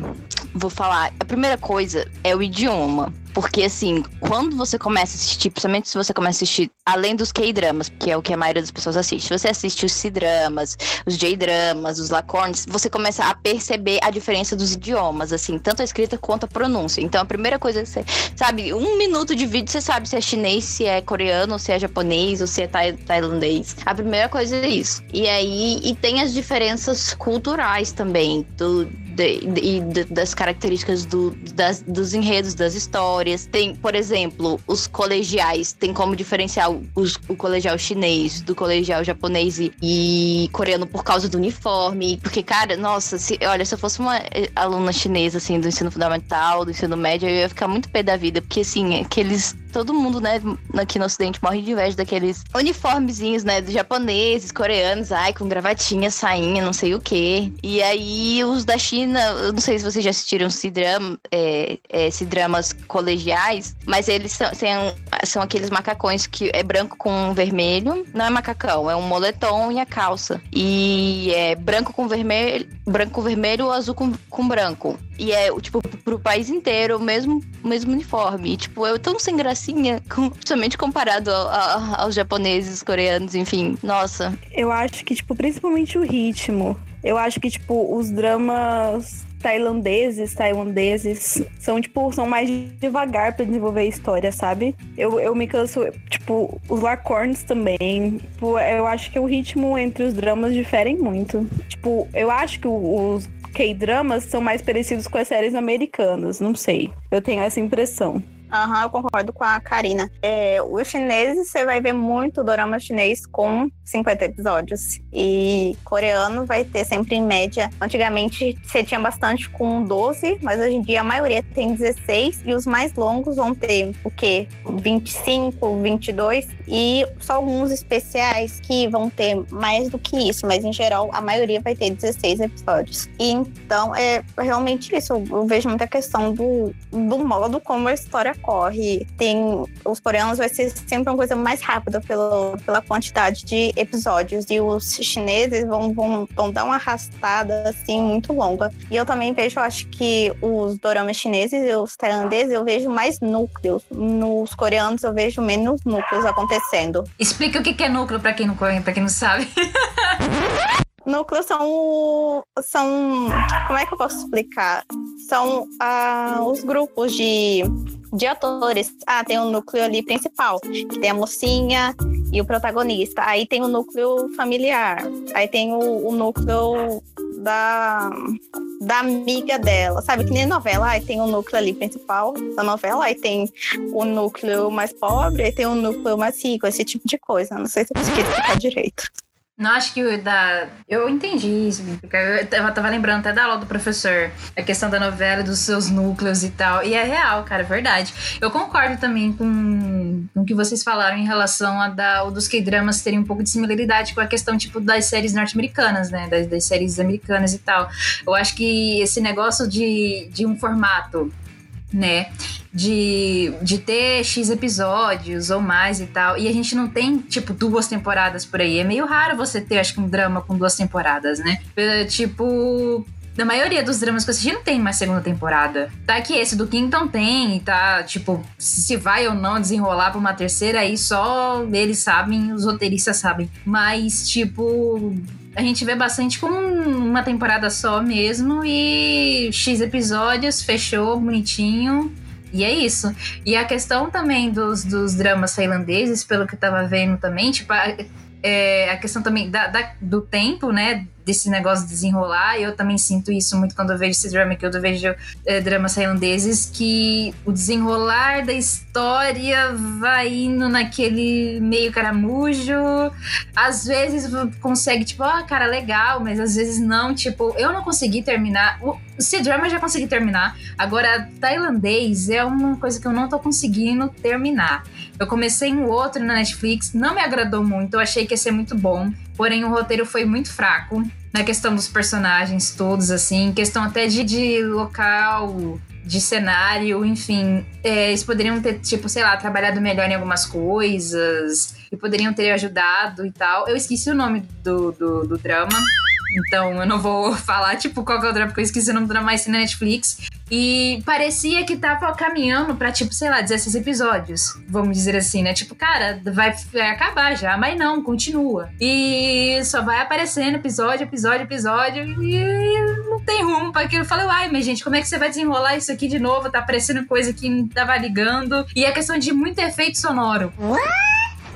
[SPEAKER 3] vou falar. A primeira coisa é o idioma. Porque, assim, quando você começa a assistir, principalmente se você começa a assistir além dos K-dramas, que é o que a maioria das pessoas assiste, você assiste os C-dramas, os J-dramas, os Lacorns, você começa a perceber a diferença dos idiomas, assim, tanto a escrita quanto a pronúncia. Então, a primeira coisa que você sabe, um minuto de vídeo você sabe se é chinês, se é coreano, se é japonês ou se é tai- tailandês. A primeira coisa é isso. E aí, e tem as diferenças culturais também, do, de- de- das características do, das- dos enredos, das histórias. Tem, por exemplo, os colegiais, tem como diferenciar os- o colegial chinês do colegial japonês e, e coreano por causa do uniforme. Porque, cara, nossa, se, olha, se eu fosse uma eh, aluna chinesa, assim, do ensino fundamental, do ensino médio, eu ia ficar muito pé da vida. Porque, assim, aqueles. Todo mundo, né, aqui no Ocidente morre de inveja daqueles uniformezinhos, né, dos japoneses, coreanos, ai, com gravatinha, sainha, não sei o quê. E aí, os da China, eu não sei se vocês já assistiram C-drama, é, é, C-dramas colegiais, mas eles são, são, são aqueles macacões que é branco com vermelho. Não é macacão, é um moletom e a calça. E é branco com vermelho, branco com vermelho ou azul com, com branco. E é, tipo, pro país inteiro, o mesmo, mesmo uniforme. E, tipo, é tão sem gracinha, principalmente comparado ao- ao- aos japoneses, coreanos, enfim. Nossa,
[SPEAKER 5] Eu acho que, tipo, principalmente o ritmo. Eu acho que, tipo, os dramas tailandeses, tailandeses, são, tipo, são mais devagar pra desenvolver a história, sabe? Eu, eu me canso, tipo, os Lacorns também. Tipo, eu acho que o ritmo entre os dramas diferem muito. Tipo, eu acho que os K-dramas são mais parecidos com as séries americanas, não sei. Eu tenho essa impressão.
[SPEAKER 6] Aham, eu concordo com a Karina. É, os chineses, você vai ver muito dorama chinês com 50 episódios. E coreano vai ter sempre em média. Antigamente você tinha bastante com 12, mas hoje em dia a maioria tem 16. E os mais longos vão ter o quê? 25, 22. E só alguns especiais que vão ter mais do que isso. Mas em geral, a maioria vai ter 16 episódios. E então é realmente isso. Eu vejo muita questão do, do modo como a história corre. Tem os coreanos vai ser sempre uma coisa mais rápida pelo, pela quantidade de episódios e os chineses vão, vão, vão dar uma arrastada assim muito longa. E eu também vejo, acho que os doramas chineses e os tailandeses eu vejo mais núcleos. Nos coreanos eu vejo menos núcleos acontecendo.
[SPEAKER 1] Explica o que é núcleo para quem não para quem não sabe.
[SPEAKER 6] Núcleos são, são. Como é que eu posso explicar? São ah, os grupos de, de atores. Ah, tem um núcleo ali principal, que tem a mocinha e o protagonista. Aí tem o núcleo familiar. Aí tem o, o núcleo da, da amiga dela. Sabe que nem novela, aí tem o um núcleo ali principal da novela, aí tem o núcleo mais pobre, aí tem o núcleo mais rico, esse tipo de coisa. Não sei se eu consegui explicar direito.
[SPEAKER 1] Não, acho que da. Eu entendi isso, porque eu tava lembrando até da aula do professor, a questão da novela, dos seus núcleos e tal. E é real, cara, é verdade. Eu concordo também com, com o que vocês falaram em relação a da, dos K-dramas terem um pouco de similaridade com a questão, tipo, das séries norte-americanas, né? Das, das séries americanas e tal. Eu acho que esse negócio de, de um formato né? De, de ter X episódios ou mais e tal. E a gente não tem, tipo, duas temporadas por aí. É meio raro você ter, acho que, um drama com duas temporadas, né? É, tipo. Na maioria dos dramas que eu assisti não tem mais segunda temporada. Tá que esse do Kingdom tem, tá? Tipo, se vai ou não desenrolar pra uma terceira, aí só eles sabem, os roteiristas sabem. Mas, tipo, a gente vê bastante com uma temporada só mesmo e X episódios, fechou bonitinho. E é isso. E a questão também dos, dos dramas tailandeses, pelo que eu tava vendo também, tipo, a, é, a questão também da, da, do tempo, né? Desse negócio de desenrolar. Eu também sinto isso muito quando eu vejo esse drama, que eu vejo é, dramas tailandeses, que o desenrolar da história vai indo naquele meio caramujo. Às vezes consegue, tipo, ah, cara, legal, mas às vezes não. Tipo, eu não consegui terminar. O C-drama já consegui terminar. Agora, tailandês é uma coisa que eu não tô conseguindo terminar. Eu comecei um outro na Netflix, não me agradou muito, eu achei que ia ser muito bom porém o roteiro foi muito fraco na questão dos personagens todos, assim, questão até de, de local, de cenário, enfim. É, eles poderiam ter, tipo, sei lá, trabalhado melhor em algumas coisas e poderiam ter ajudado e tal. Eu esqueci o nome do, do, do drama. Então eu não vou falar, tipo, qual é o drama, porque eu esqueci o nome do drama mais na Netflix. E parecia que tava caminhando pra, tipo, sei lá, 16 episódios. Vamos dizer assim, né? Tipo, cara, vai, vai acabar já. Mas não, continua. E só vai aparecendo episódio, episódio, episódio. E não tem rumo para aquilo. Eu falei, uai, mas gente, como é que você vai desenrolar isso aqui de novo? Tá aparecendo coisa que não tava ligando. E a questão de muito efeito sonoro. What?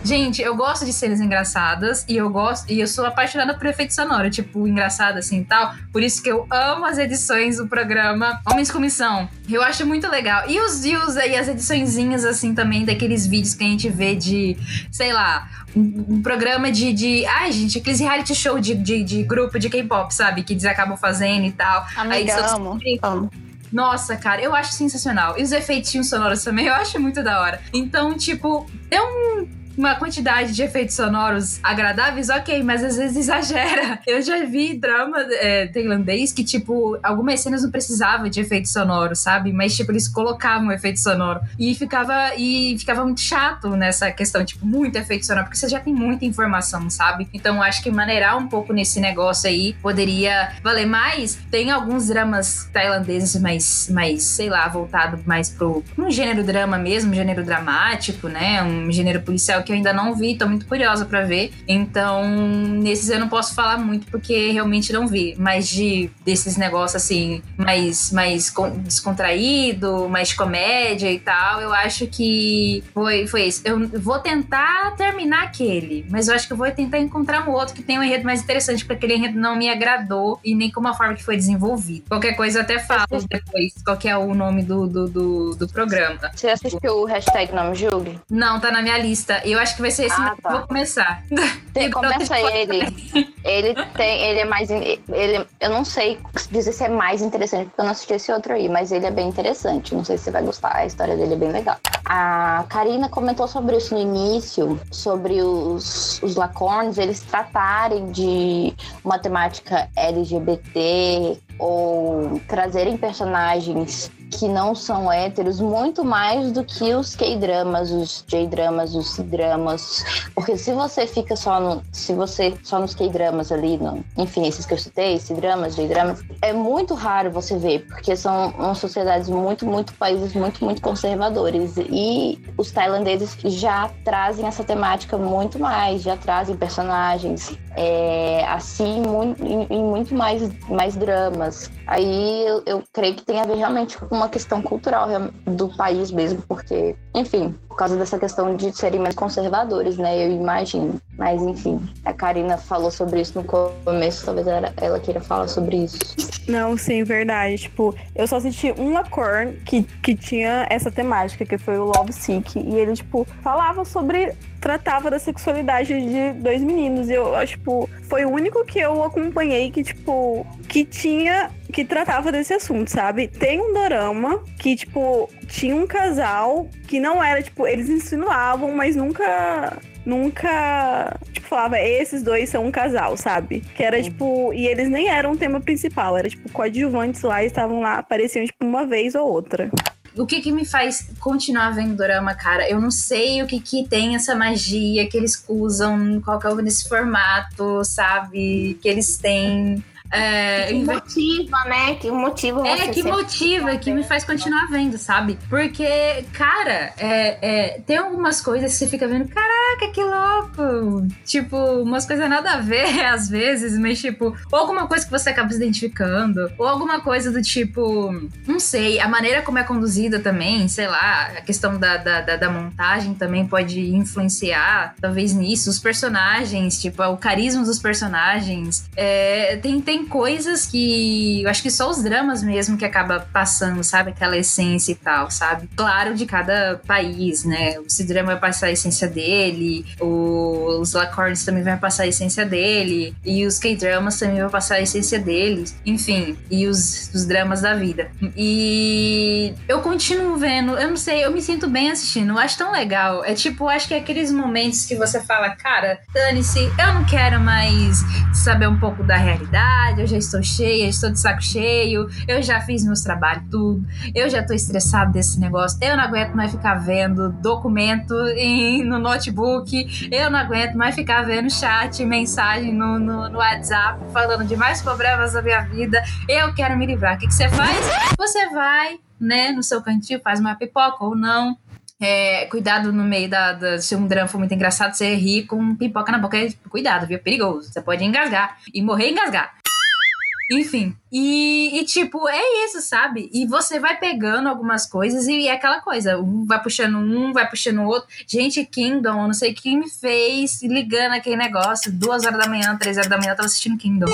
[SPEAKER 1] Gente, eu gosto de cenas engraçadas e eu gosto e eu sou apaixonada por efeito sonoro, tipo, engraçado assim e tal. Por isso que eu amo as edições do programa Homens com Missão. Eu acho muito legal. E os views aí, as ediçõezinhas assim também, daqueles vídeos que a gente vê de, sei lá, um, um programa de, de. Ai, gente, aqueles reality show de, de, de grupo de K-pop, sabe? Que eles acabam fazendo e tal.
[SPEAKER 6] Amiga, aí, amo, amo.
[SPEAKER 1] Nossa, cara, eu acho sensacional. E os efeitinhos sonoros também eu acho muito da hora. Então, tipo, é um uma quantidade de efeitos sonoros agradáveis, ok, mas às vezes exagera. Eu já vi drama é, tailandês que, tipo, algumas cenas não precisavam de efeito sonoro, sabe? Mas, tipo, eles colocavam efeito sonoro. E ficava, e ficava muito chato nessa questão, tipo, muito efeito sonoro, porque você já tem muita informação, sabe? Então, acho que maneirar um pouco nesse negócio aí poderia valer mais. Tem alguns dramas tailandeses mais, mais sei lá, voltado mais pro um gênero drama mesmo, um gênero dramático, né? Um gênero policial que eu ainda não vi, tô muito curiosa para ver. Então, nesses eu não posso falar muito porque realmente não vi, mas de desses negócios assim, mais mais descontraído, mais comédia e tal, eu acho que foi foi isso. Eu vou tentar terminar aquele, mas eu acho que eu vou tentar encontrar um outro que tenha um enredo mais interessante, porque aquele enredo não me agradou e nem como a forma que foi desenvolvido. Qualquer coisa eu até falo depois qual é o nome do, do, do, do programa.
[SPEAKER 3] Você assistiu o hashtag Não Me Julgue?
[SPEAKER 1] Não, tá na minha lista. Eu acho que vai ser esse ah, tá. vou começar.
[SPEAKER 3] Tem, começa ele. Ele tem, ele é mais, ele, eu não sei dizer se é mais interessante porque eu não assisti esse outro aí, mas ele é bem interessante. Não sei se você vai gostar. A história dele é bem legal. A Karina comentou sobre isso no início, sobre os, os Lacorns, eles tratarem de uma temática LGBT ou trazerem personagens que não são héteros muito mais do que os K-dramas, os J-dramas, os dramas. Porque se você fica só no. Se você só nos K-dramas ali, no, enfim, esses que eu citei, C-dramas, J-dramas, é muito raro você ver, porque são sociedades muito, muito países muito, muito conservadores. E os tailandeses já trazem essa temática muito mais, já trazem personagens é, assim muito, em, em, muito mais, mais dramas. Aí eu, eu, creio que tem a ver realmente com uma questão cultural do país mesmo, porque, enfim, por causa dessa questão de serem mais conservadores, né? Eu imagino. Mas enfim, a Karina falou sobre isso no começo, talvez ela, queira falar sobre isso.
[SPEAKER 5] Não, sim, verdade. Tipo, eu só assisti uma cor que, que tinha essa temática, que foi o Love Sick. E ele, tipo, falava sobre. tratava da sexualidade de dois meninos. E eu tipo, foi o único que eu acompanhei que, tipo, que tinha. Que tratava desse assunto, sabe? Tem um dorama que, tipo, tinha um casal que não era, tipo, eles insinuavam, mas nunca nunca, tipo, falava, esses dois são um casal, sabe? Que era, tipo, e eles nem eram o tema principal, era, tipo, coadjuvantes lá, estavam lá, apareciam, tipo, uma vez ou outra.
[SPEAKER 1] O que que me faz continuar vendo dorama, cara? Eu não sei o que que tem essa magia que eles usam, qual que é nesse formato, sabe? Que eles têm
[SPEAKER 7] é, que motiva, né? Que motiva
[SPEAKER 1] É, que motiva, que me faz continuar vendo, sabe? Porque, cara, é, é, tem algumas coisas que você fica vendo, caraca, que louco! Tipo, umas coisas nada a ver, às vezes, mas tipo, ou alguma coisa que você acaba se identificando, ou alguma coisa do tipo, não sei, a maneira como é conduzida também, sei lá, a questão da, da, da, da montagem também pode influenciar, talvez nisso, os personagens, tipo, o carisma dos personagens. É, tem, tem tem coisas que eu acho que só os dramas mesmo que acaba passando, sabe? Aquela essência e tal, sabe? Claro, de cada país, né? O C-drama vai passar a essência dele, os Lacorns também vai passar a essência dele, e os K-dramas também vão passar a essência deles, enfim, e os, os dramas da vida. E eu continuo vendo, eu não sei, eu me sinto bem assistindo, eu acho tão legal. É tipo, acho que é aqueles momentos que você fala, cara, dane-se, eu não quero mais saber um pouco da realidade eu já estou cheia, estou de saco cheio, eu já fiz meus trabalhos tudo, eu já estou estressado desse negócio, eu não aguento mais ficar vendo documento em, no notebook, eu não aguento mais ficar vendo chat, mensagem no, no, no WhatsApp, falando de mais problemas da minha vida, eu quero me livrar. O que, que você faz? Você vai, né, no seu cantinho, faz uma pipoca ou não, é, cuidado no meio da, da, Se um drama for muito engraçado, você rir com pipoca na boca. Cuidado, viu? Perigoso. Você pode engasgar e morrer engasgar. Enfim. E, e, tipo, é isso, sabe? E você vai pegando algumas coisas e é aquela coisa. Vai puxando um, vai puxando o outro. Gente, Kingdom, não sei quem me fez ligando aquele negócio. Duas horas da manhã, três horas da manhã, eu tava assistindo Kingdom.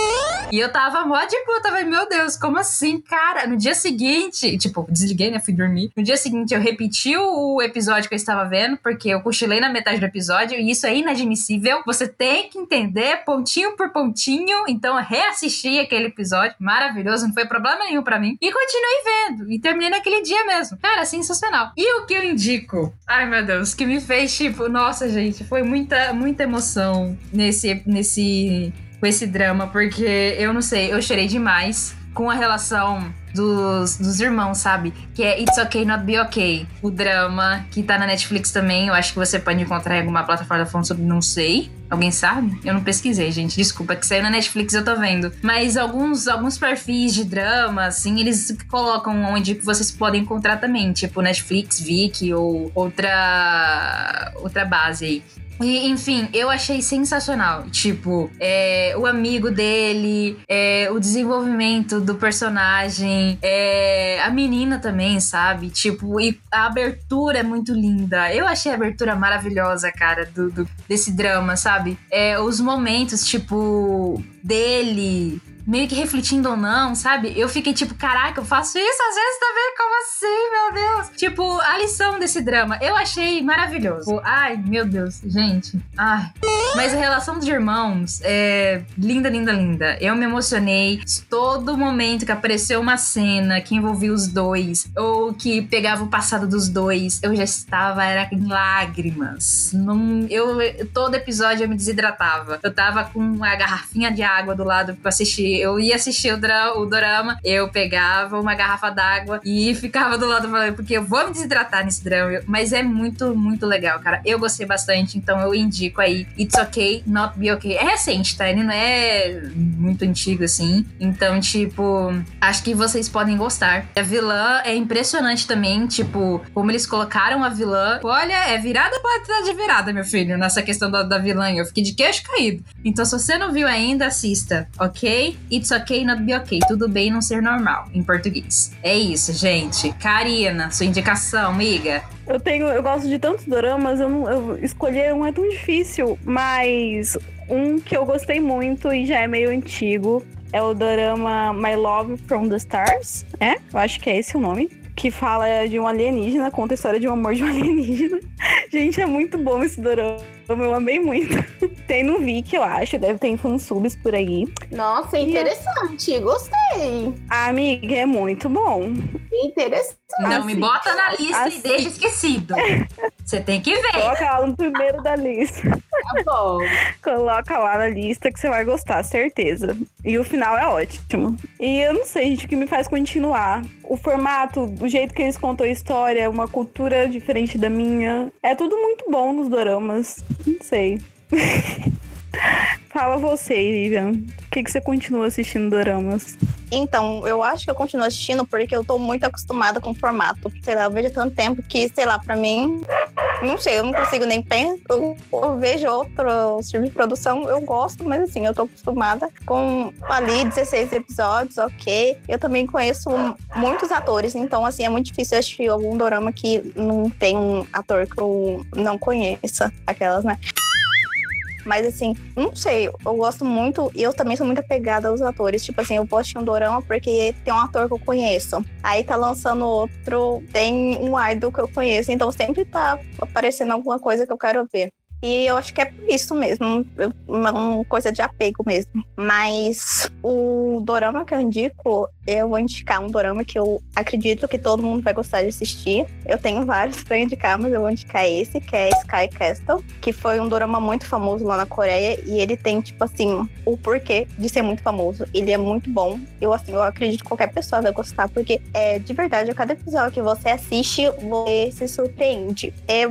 [SPEAKER 1] E eu tava mó de puta, velho. Meu Deus, como assim, cara? No dia seguinte, tipo, desliguei, né? Fui dormir. No dia seguinte, eu repeti o episódio que eu estava vendo, porque eu cochilei na metade do episódio e isso é inadmissível. Você tem que entender pontinho por pontinho. Então, reassisti aquele episódio episódio, maravilhoso, não foi problema nenhum para mim. E continuei vendo, e terminei naquele dia mesmo. Cara, sensacional. E o que eu indico? Ai, meu Deus, que me fez, tipo, nossa, gente, foi muita, muita emoção nesse, nesse, com esse drama, porque eu não sei, eu chorei demais com a relação dos, dos irmãos, sabe? Que é It's Okay Not Be Okay. O drama que tá na Netflix também. Eu acho que você pode encontrar em alguma plataforma falando sobre, não sei. Alguém sabe? Eu não pesquisei, gente. Desculpa, que saiu na Netflix eu tô vendo. Mas alguns, alguns perfis de drama, assim, eles colocam onde vocês podem encontrar também. Tipo Netflix, Viki ou outra, outra base aí. E, enfim, eu achei sensacional. Tipo, é, o amigo dele, é, o desenvolvimento do personagem, é, a menina também, sabe? Tipo, e a abertura é muito linda. Eu achei a abertura maravilhosa, cara, do, do desse drama, sabe? É, os momentos, tipo, dele meio que refletindo ou não, sabe? Eu fiquei tipo, caraca, eu faço isso às vezes também, como assim, meu Deus? Tipo, a lição desse drama, eu achei maravilhoso. Ai, meu Deus, gente. Ai. Mas a relação dos irmãos é linda, linda, linda. Eu me emocionei todo momento que apareceu uma cena que envolvia os dois, ou que pegava o passado dos dois. Eu já estava, era em lágrimas. Não, eu, todo episódio eu me desidratava. Eu tava com uma garrafinha de água do lado pra assistir. Eu ia assistir o, dra o drama, eu pegava uma garrafa d'água e ficava do lado porque eu vou me desidratar nesse drama. Mas é muito, muito legal, cara. Eu gostei bastante, então eu indico aí It's Okay, Not Be Okay. É recente, tá? Ele não é muito antigo assim. Então, tipo, acho que vocês podem gostar. A vilã é impressionante também, tipo, como eles colocaram a vilã. Olha, é virada pra trás de virada, meu filho, nessa questão da, da vilã. Eu fiquei de queixo caído. Então, se você não viu ainda, assista, ok? It's okay, not be okay. Tudo bem não ser normal, em português. É isso, gente. Karina, sua indicação, amiga.
[SPEAKER 5] Eu tenho, eu gosto de tantos doramas, eu, eu escolher um é tão difícil, mas um que eu gostei muito e já é meio antigo é o dorama My Love from the Stars, é? Eu acho que é esse o nome. Que fala de um alienígena, conta a história de um amor de um alienígena. Gente, é muito bom esse dorama. Eu amei muito. Tem no Viki, eu acho. Deve ter fansubs por aí.
[SPEAKER 7] Nossa, interessante. Gostei.
[SPEAKER 5] A amiga é muito bom.
[SPEAKER 7] Interessante.
[SPEAKER 1] Não me bota na lista assim. e deixa esquecido. Você tem que ver.
[SPEAKER 5] Coloca ela no primeiro da lista.
[SPEAKER 7] Tá bom.
[SPEAKER 5] Coloca lá na lista que você vai gostar, certeza. E o final é ótimo. E eu não sei, gente, o que me faz continuar. O formato, o jeito que eles contam a história, uma cultura diferente da minha. É tudo muito bom nos doramas. Não sei. Fala você, Vivian. Por que, que você continua assistindo doramas?
[SPEAKER 6] Então, eu acho que eu continuo assistindo porque eu tô muito acostumada com o formato. Sei lá, eu vejo tanto tempo que, sei lá, pra mim, não sei, eu não consigo nem pensar. Eu, eu vejo outro filme de produção, eu gosto, mas assim, eu tô acostumada com ali 16 episódios, ok. Eu também conheço muitos atores, então, assim, é muito difícil assistir algum dorama que não tem um ator que eu não conheça, aquelas, né? Mas assim, não sei, eu gosto muito e eu também sou muito apegada aos atores. Tipo assim, eu assistir um dorama porque tem um ator que eu conheço. Aí tá lançando outro, tem um idol que eu conheço. Então sempre tá aparecendo alguma coisa que eu quero ver. E eu acho que é por isso mesmo, uma coisa de apego mesmo. Mas o dorama que eu indico, eu vou indicar um dorama que eu acredito que todo mundo vai gostar de assistir. Eu tenho vários para indicar, mas eu vou indicar esse, que é Sky Castle, que foi um dorama muito famoso lá na Coreia e ele tem tipo assim, o porquê de ser muito famoso. Ele é muito bom. Eu assim, eu acredito que qualquer pessoa vai gostar porque é de verdade, a cada episódio que você assiste, você se surpreende. É,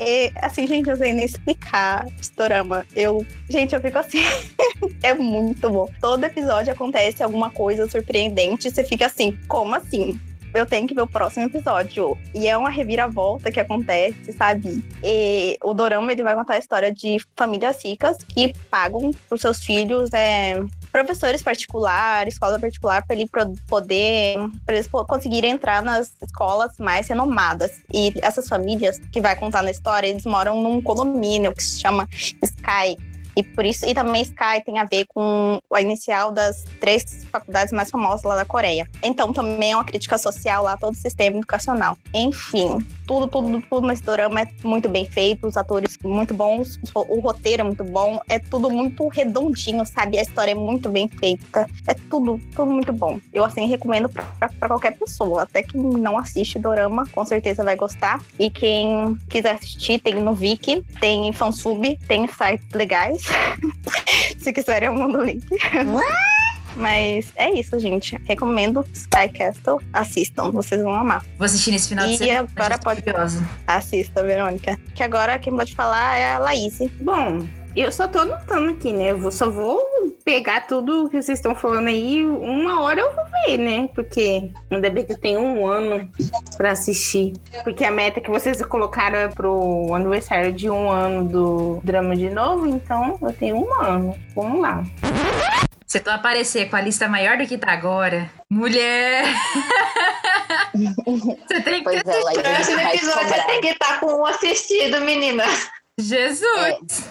[SPEAKER 6] é assim, gente, eu sei nem explicar explicar Storama. Eu, gente, eu fico assim. é muito bom. Todo episódio acontece alguma coisa surpreendente você fica assim, como assim? eu tenho que ver o próximo episódio. E é uma reviravolta que acontece, sabe? E o Dorama, ele vai contar a história de famílias ricas que pagam para os seus filhos é, professores particulares, escola particular, para ele poder, para eles conseguirem entrar nas escolas mais renomadas. E essas famílias que vai contar na história, eles moram num condomínio que se chama Sky. E por isso, e também Sky tem a ver com a inicial das três faculdades mais famosas lá da Coreia. Então também é uma crítica social lá todo o sistema educacional. Enfim, tudo, tudo, tudo nesse drama é muito bem feito, os atores muito bons, o roteiro é muito bom, é tudo muito redondinho, sabe? A história é muito bem feita, é tudo, tudo muito bom. Eu, assim, recomendo para qualquer pessoa, até quem não assiste dorama, com certeza vai gostar. E quem quiser assistir, tem no Viki, tem fansub, tem sites legais. Se quiserem, eu mando o link. Mas é isso, gente. Recomendo Sky Castle. Assistam, vocês vão amar.
[SPEAKER 1] Vou assistir nesse final de semana.
[SPEAKER 6] E agora pode. Assista, Verônica. Que agora quem pode falar é a Laís.
[SPEAKER 7] Bom, eu só tô anotando aqui, né? Eu só vou pegar tudo que vocês estão falando aí. Uma hora eu vou ver, né? Porque ainda bem que eu tenho um ano pra assistir. Porque a meta que vocês colocaram é pro aniversário de um ano do drama de novo. Então eu tenho um ano. Vamos lá.
[SPEAKER 1] Se tu aparecer com a lista maior do que tá agora, mulher! você tem que
[SPEAKER 4] pois ter. É, próximo episódio você tem que estar tá com um assistido, menina.
[SPEAKER 1] Jesus!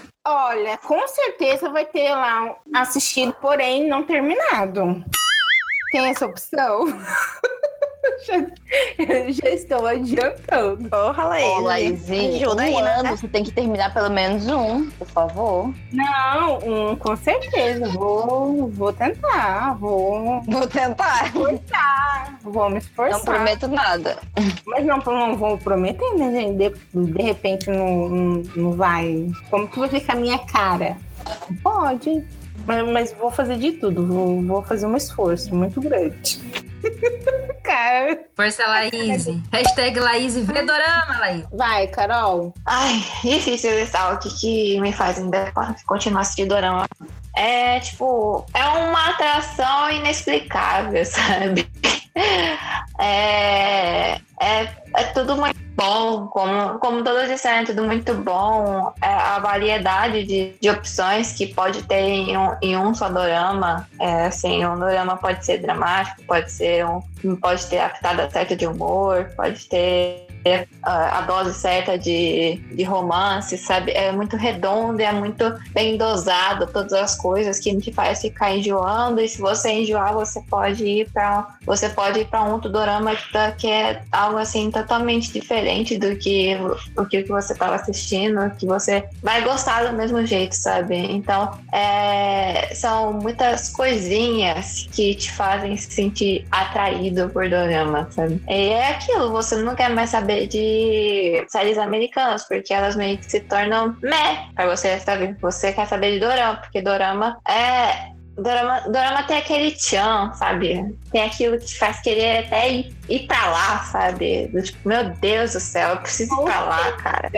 [SPEAKER 7] É. Olha, com certeza vai ter lá assistido, porém não terminado. Tem essa opção? já, já estou adiantando.
[SPEAKER 6] Porra, Laís.
[SPEAKER 3] Ô, Laís,
[SPEAKER 6] ajuda
[SPEAKER 3] um
[SPEAKER 6] aí, né?
[SPEAKER 3] ano, você tem que terminar pelo menos um, por favor.
[SPEAKER 7] Não, um, com certeza. Vou, vou tentar. Vou,
[SPEAKER 3] Vou tentar.
[SPEAKER 7] vou me esforçar.
[SPEAKER 3] Não prometo nada.
[SPEAKER 7] Mas não, não vou prometer, né, gente? De, de repente não, não, não vai. Como que vai ficar a minha cara? Pode. Mas, mas vou fazer de tudo. Vou, vou fazer um esforço muito grande. cara.
[SPEAKER 1] Força, Laís. Hashtag Laís vê dorama, Laís.
[SPEAKER 7] Vai, Carol.
[SPEAKER 4] Ai, difícil listar o que, que me faz ainda continuar assistindo dorama. É, tipo, é uma atração inexplicável, sabe? É, é, é tudo muito bom, como, como todos disseram, é tudo muito bom. É, a variedade de, de opções que pode ter em um, em um só dorama. É, assim, um dorama pode ser dramático, pode ser um. Pode ter a pitada certa de humor, pode ter a, a dose certa de, de romance, sabe? É muito redondo, é muito bem dosado, todas as coisas que te faz ficar enjoando. E se você enjoar, você pode ir para você pode ir para um dorama que, tá, que é algo assim totalmente diferente do que o que você estava assistindo, que você vai gostar do mesmo jeito, sabe? Então, é, são muitas coisinhas que te fazem se sentir atraído por dorama, sabe? E é aquilo, você não quer mais saber de séries americanas, porque elas meio que se tornam meh pra você, sabe? Você quer saber de dorama, porque dorama é Dorama, dorama tem aquele tchan, sabe? Tem aquilo que faz querer até ir, ir pra lá, sabe? Tipo, meu Deus do céu, eu preciso ir pra lá, cara.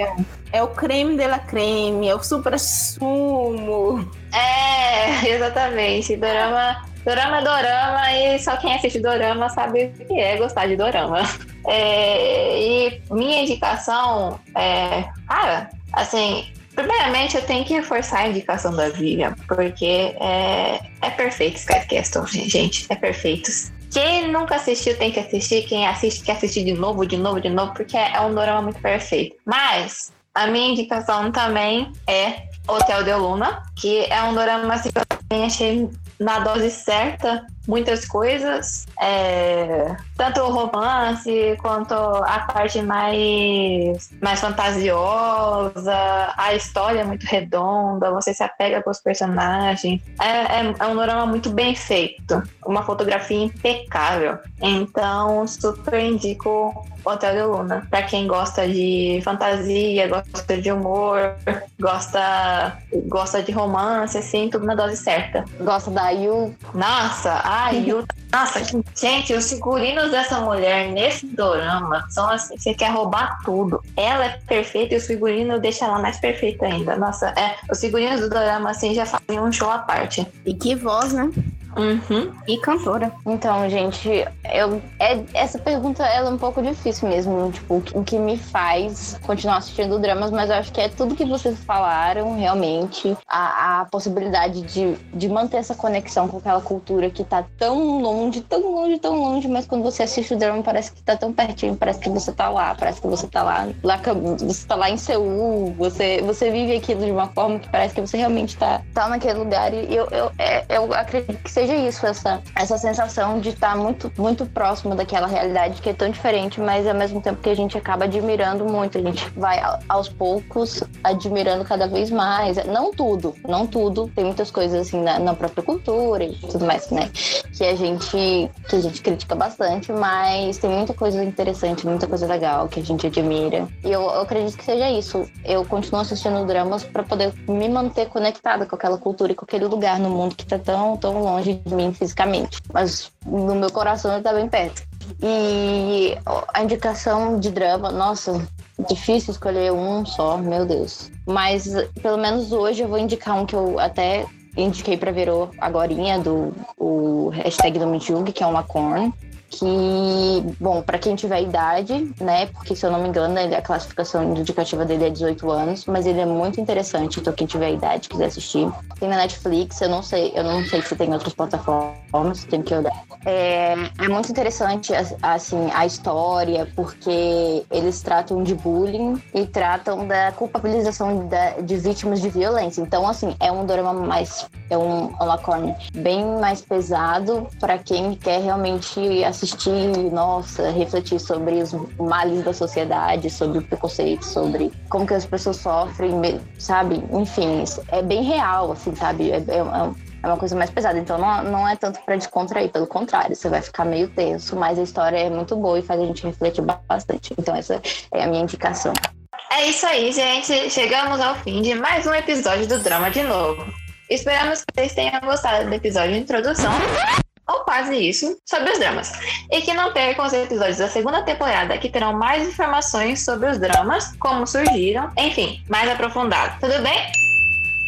[SPEAKER 7] É o creme de la creme, é o supra sumo.
[SPEAKER 4] É, exatamente. Dorama, dorama dorama e só quem assiste dorama sabe o que é gostar de dorama. É, e minha indicação é, cara, assim, Primeiramente, eu tenho que reforçar a indicação da Vivian, porque é, é perfeito Sky Castle, gente. É perfeito. Quem nunca assistiu tem que assistir. Quem assiste quer assistir de novo, de novo, de novo, porque é um drama muito perfeito. Mas a minha indicação também é Hotel de Luna, que é um drama assim, que eu também achei na dose certa muitas coisas, é, tanto o romance quanto a parte mais, mais fantasiosa, a história é muito redonda, você se apega com os personagens. É, é, é um drama muito bem feito, uma fotografia impecável. Então, super indico Hotel de Luna. Pra quem gosta de fantasia, gosta de humor, gosta, gosta de romance, assim, tudo na dose certa.
[SPEAKER 3] Gosta da Yu.
[SPEAKER 4] Nossa, a Yu. Nossa, gente, os figurinos dessa mulher nesse dorama são assim, você quer roubar tudo. Ela é perfeita e os figurinos deixam ela mais perfeita ainda. Nossa, é, os figurinos do dorama assim já fazem um show à parte.
[SPEAKER 7] E que voz, né?
[SPEAKER 4] Uhum.
[SPEAKER 7] E cantora.
[SPEAKER 3] Então, gente, eu, é, essa pergunta ela é um pouco difícil mesmo. Tipo, o que me faz continuar assistindo dramas, mas eu acho que é tudo que vocês falaram, realmente. A, a possibilidade de, de manter essa conexão com aquela cultura que tá tão longe, tão longe, tão longe, mas quando você assiste o drama parece que tá tão pertinho, parece que você tá lá, parece que você tá lá, lá você tá lá em Seul, você, você vive aquilo de uma forma que parece que você realmente tá, tá naquele lugar. E eu, eu, é, eu acredito que isso, essa, essa sensação de estar muito, muito próximo daquela realidade que é tão diferente, mas ao mesmo tempo que a gente acaba admirando muito. A gente vai aos poucos admirando cada vez mais. Não tudo, não tudo. Tem muitas coisas assim na, na própria cultura e tudo mais, né? Que a gente que a gente critica bastante, mas tem muita coisa interessante, muita coisa legal que a gente admira. E eu, eu acredito que seja isso. Eu continuo assistindo dramas para poder me manter conectada com aquela cultura e com aquele lugar no mundo que tá tão, tão longe de mim fisicamente. Mas no meu coração ele tá bem perto. E a indicação de drama, nossa, difícil escolher um só, meu Deus. Mas pelo menos hoje eu vou indicar um que eu até indiquei pra Verô agorinha, do o hashtag do Mijug, que é uma corn que, bom, para quem tiver idade, né, porque se eu não me engano, a classificação indicativa dele é 18 anos, mas ele é muito interessante, então quem tiver idade, quiser assistir. Tem na Netflix, eu não sei, eu não sei se tem outras plataformas, tem que olhar. É, é muito interessante, assim, a história, porque eles tratam de bullying e tratam da culpabilização da, de vítimas de violência. Então, assim, é um drama mais, é um, um lacorne bem mais pesado para quem quer realmente assistir assistir, nossa, refletir sobre os males da sociedade, sobre o preconceito, sobre como que as pessoas sofrem, sabe? Enfim, é bem real, assim, sabe? É, é, é uma coisa mais pesada. Então não, não é tanto para descontrair, pelo contrário, você vai ficar meio tenso, mas a história é muito boa e faz a gente refletir bastante. Então essa é a minha indicação.
[SPEAKER 4] É isso aí, gente. Chegamos ao fim de mais um episódio do Drama de Novo. Esperamos que vocês tenham gostado do episódio de introdução, ou quase isso, sobre os dramas. E que não percam os episódios da segunda temporada, que terão mais informações sobre os dramas, como surgiram, enfim, mais aprofundado. Tudo bem?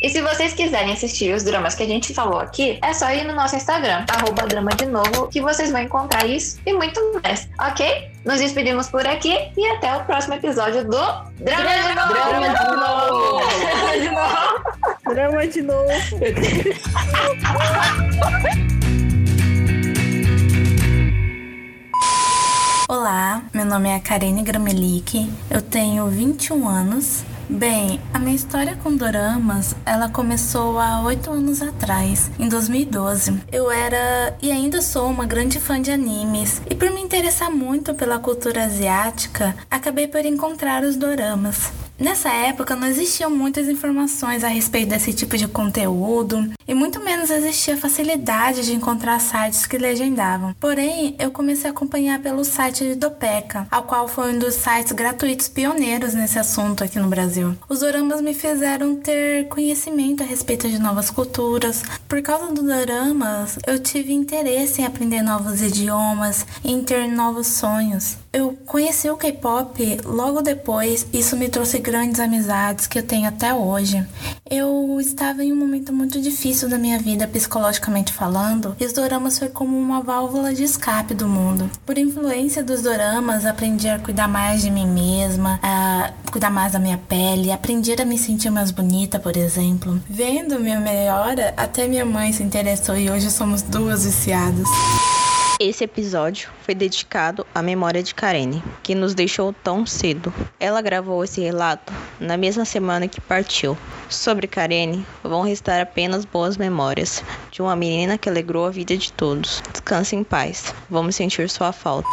[SPEAKER 4] E se vocês quiserem assistir os dramas que a gente falou aqui, é só ir no nosso Instagram, arroba drama de novo, que vocês vão encontrar isso e muito mais, ok? Nos despedimos por aqui e até o próximo episódio do Drama, Drama de Novo! Drama de
[SPEAKER 5] novo! Drama de novo!
[SPEAKER 8] Olá, meu nome é Karine Gramelik, eu tenho 21 anos Bem, a minha história com doramas, ela começou há oito anos atrás, em 2012. Eu era e ainda sou uma grande fã de animes, e por me interessar muito pela cultura asiática, acabei por encontrar os doramas. Nessa época não existiam muitas informações a respeito desse tipo de conteúdo e muito menos existia facilidade de encontrar sites que legendavam. Porém, eu comecei a acompanhar pelo site de Dopeca, ao qual foi um dos sites gratuitos pioneiros nesse assunto aqui no Brasil. Os doramas me fizeram ter conhecimento a respeito de novas culturas. Por causa dos doramas, eu tive interesse em aprender novos idiomas, em ter novos sonhos. Eu conheci o K-pop logo depois, isso me trouxe grandes amizades que eu tenho até hoje. Eu estava em um momento muito difícil da minha vida, psicologicamente falando, e os doramas foi como uma válvula de escape do mundo. Por influência dos doramas, aprendi a cuidar mais de mim mesma, a cuidar mais da minha pele, aprendi a me sentir mais bonita, por exemplo. Vendo minha melhora, até minha mãe se interessou e hoje somos duas viciadas.
[SPEAKER 9] Esse episódio foi dedicado à memória de Karene, que nos deixou tão cedo. Ela gravou esse relato na mesma semana que partiu. Sobre Karene, vão restar apenas boas memórias de uma menina que alegrou a vida de todos. Descanse em paz. Vamos sentir sua falta.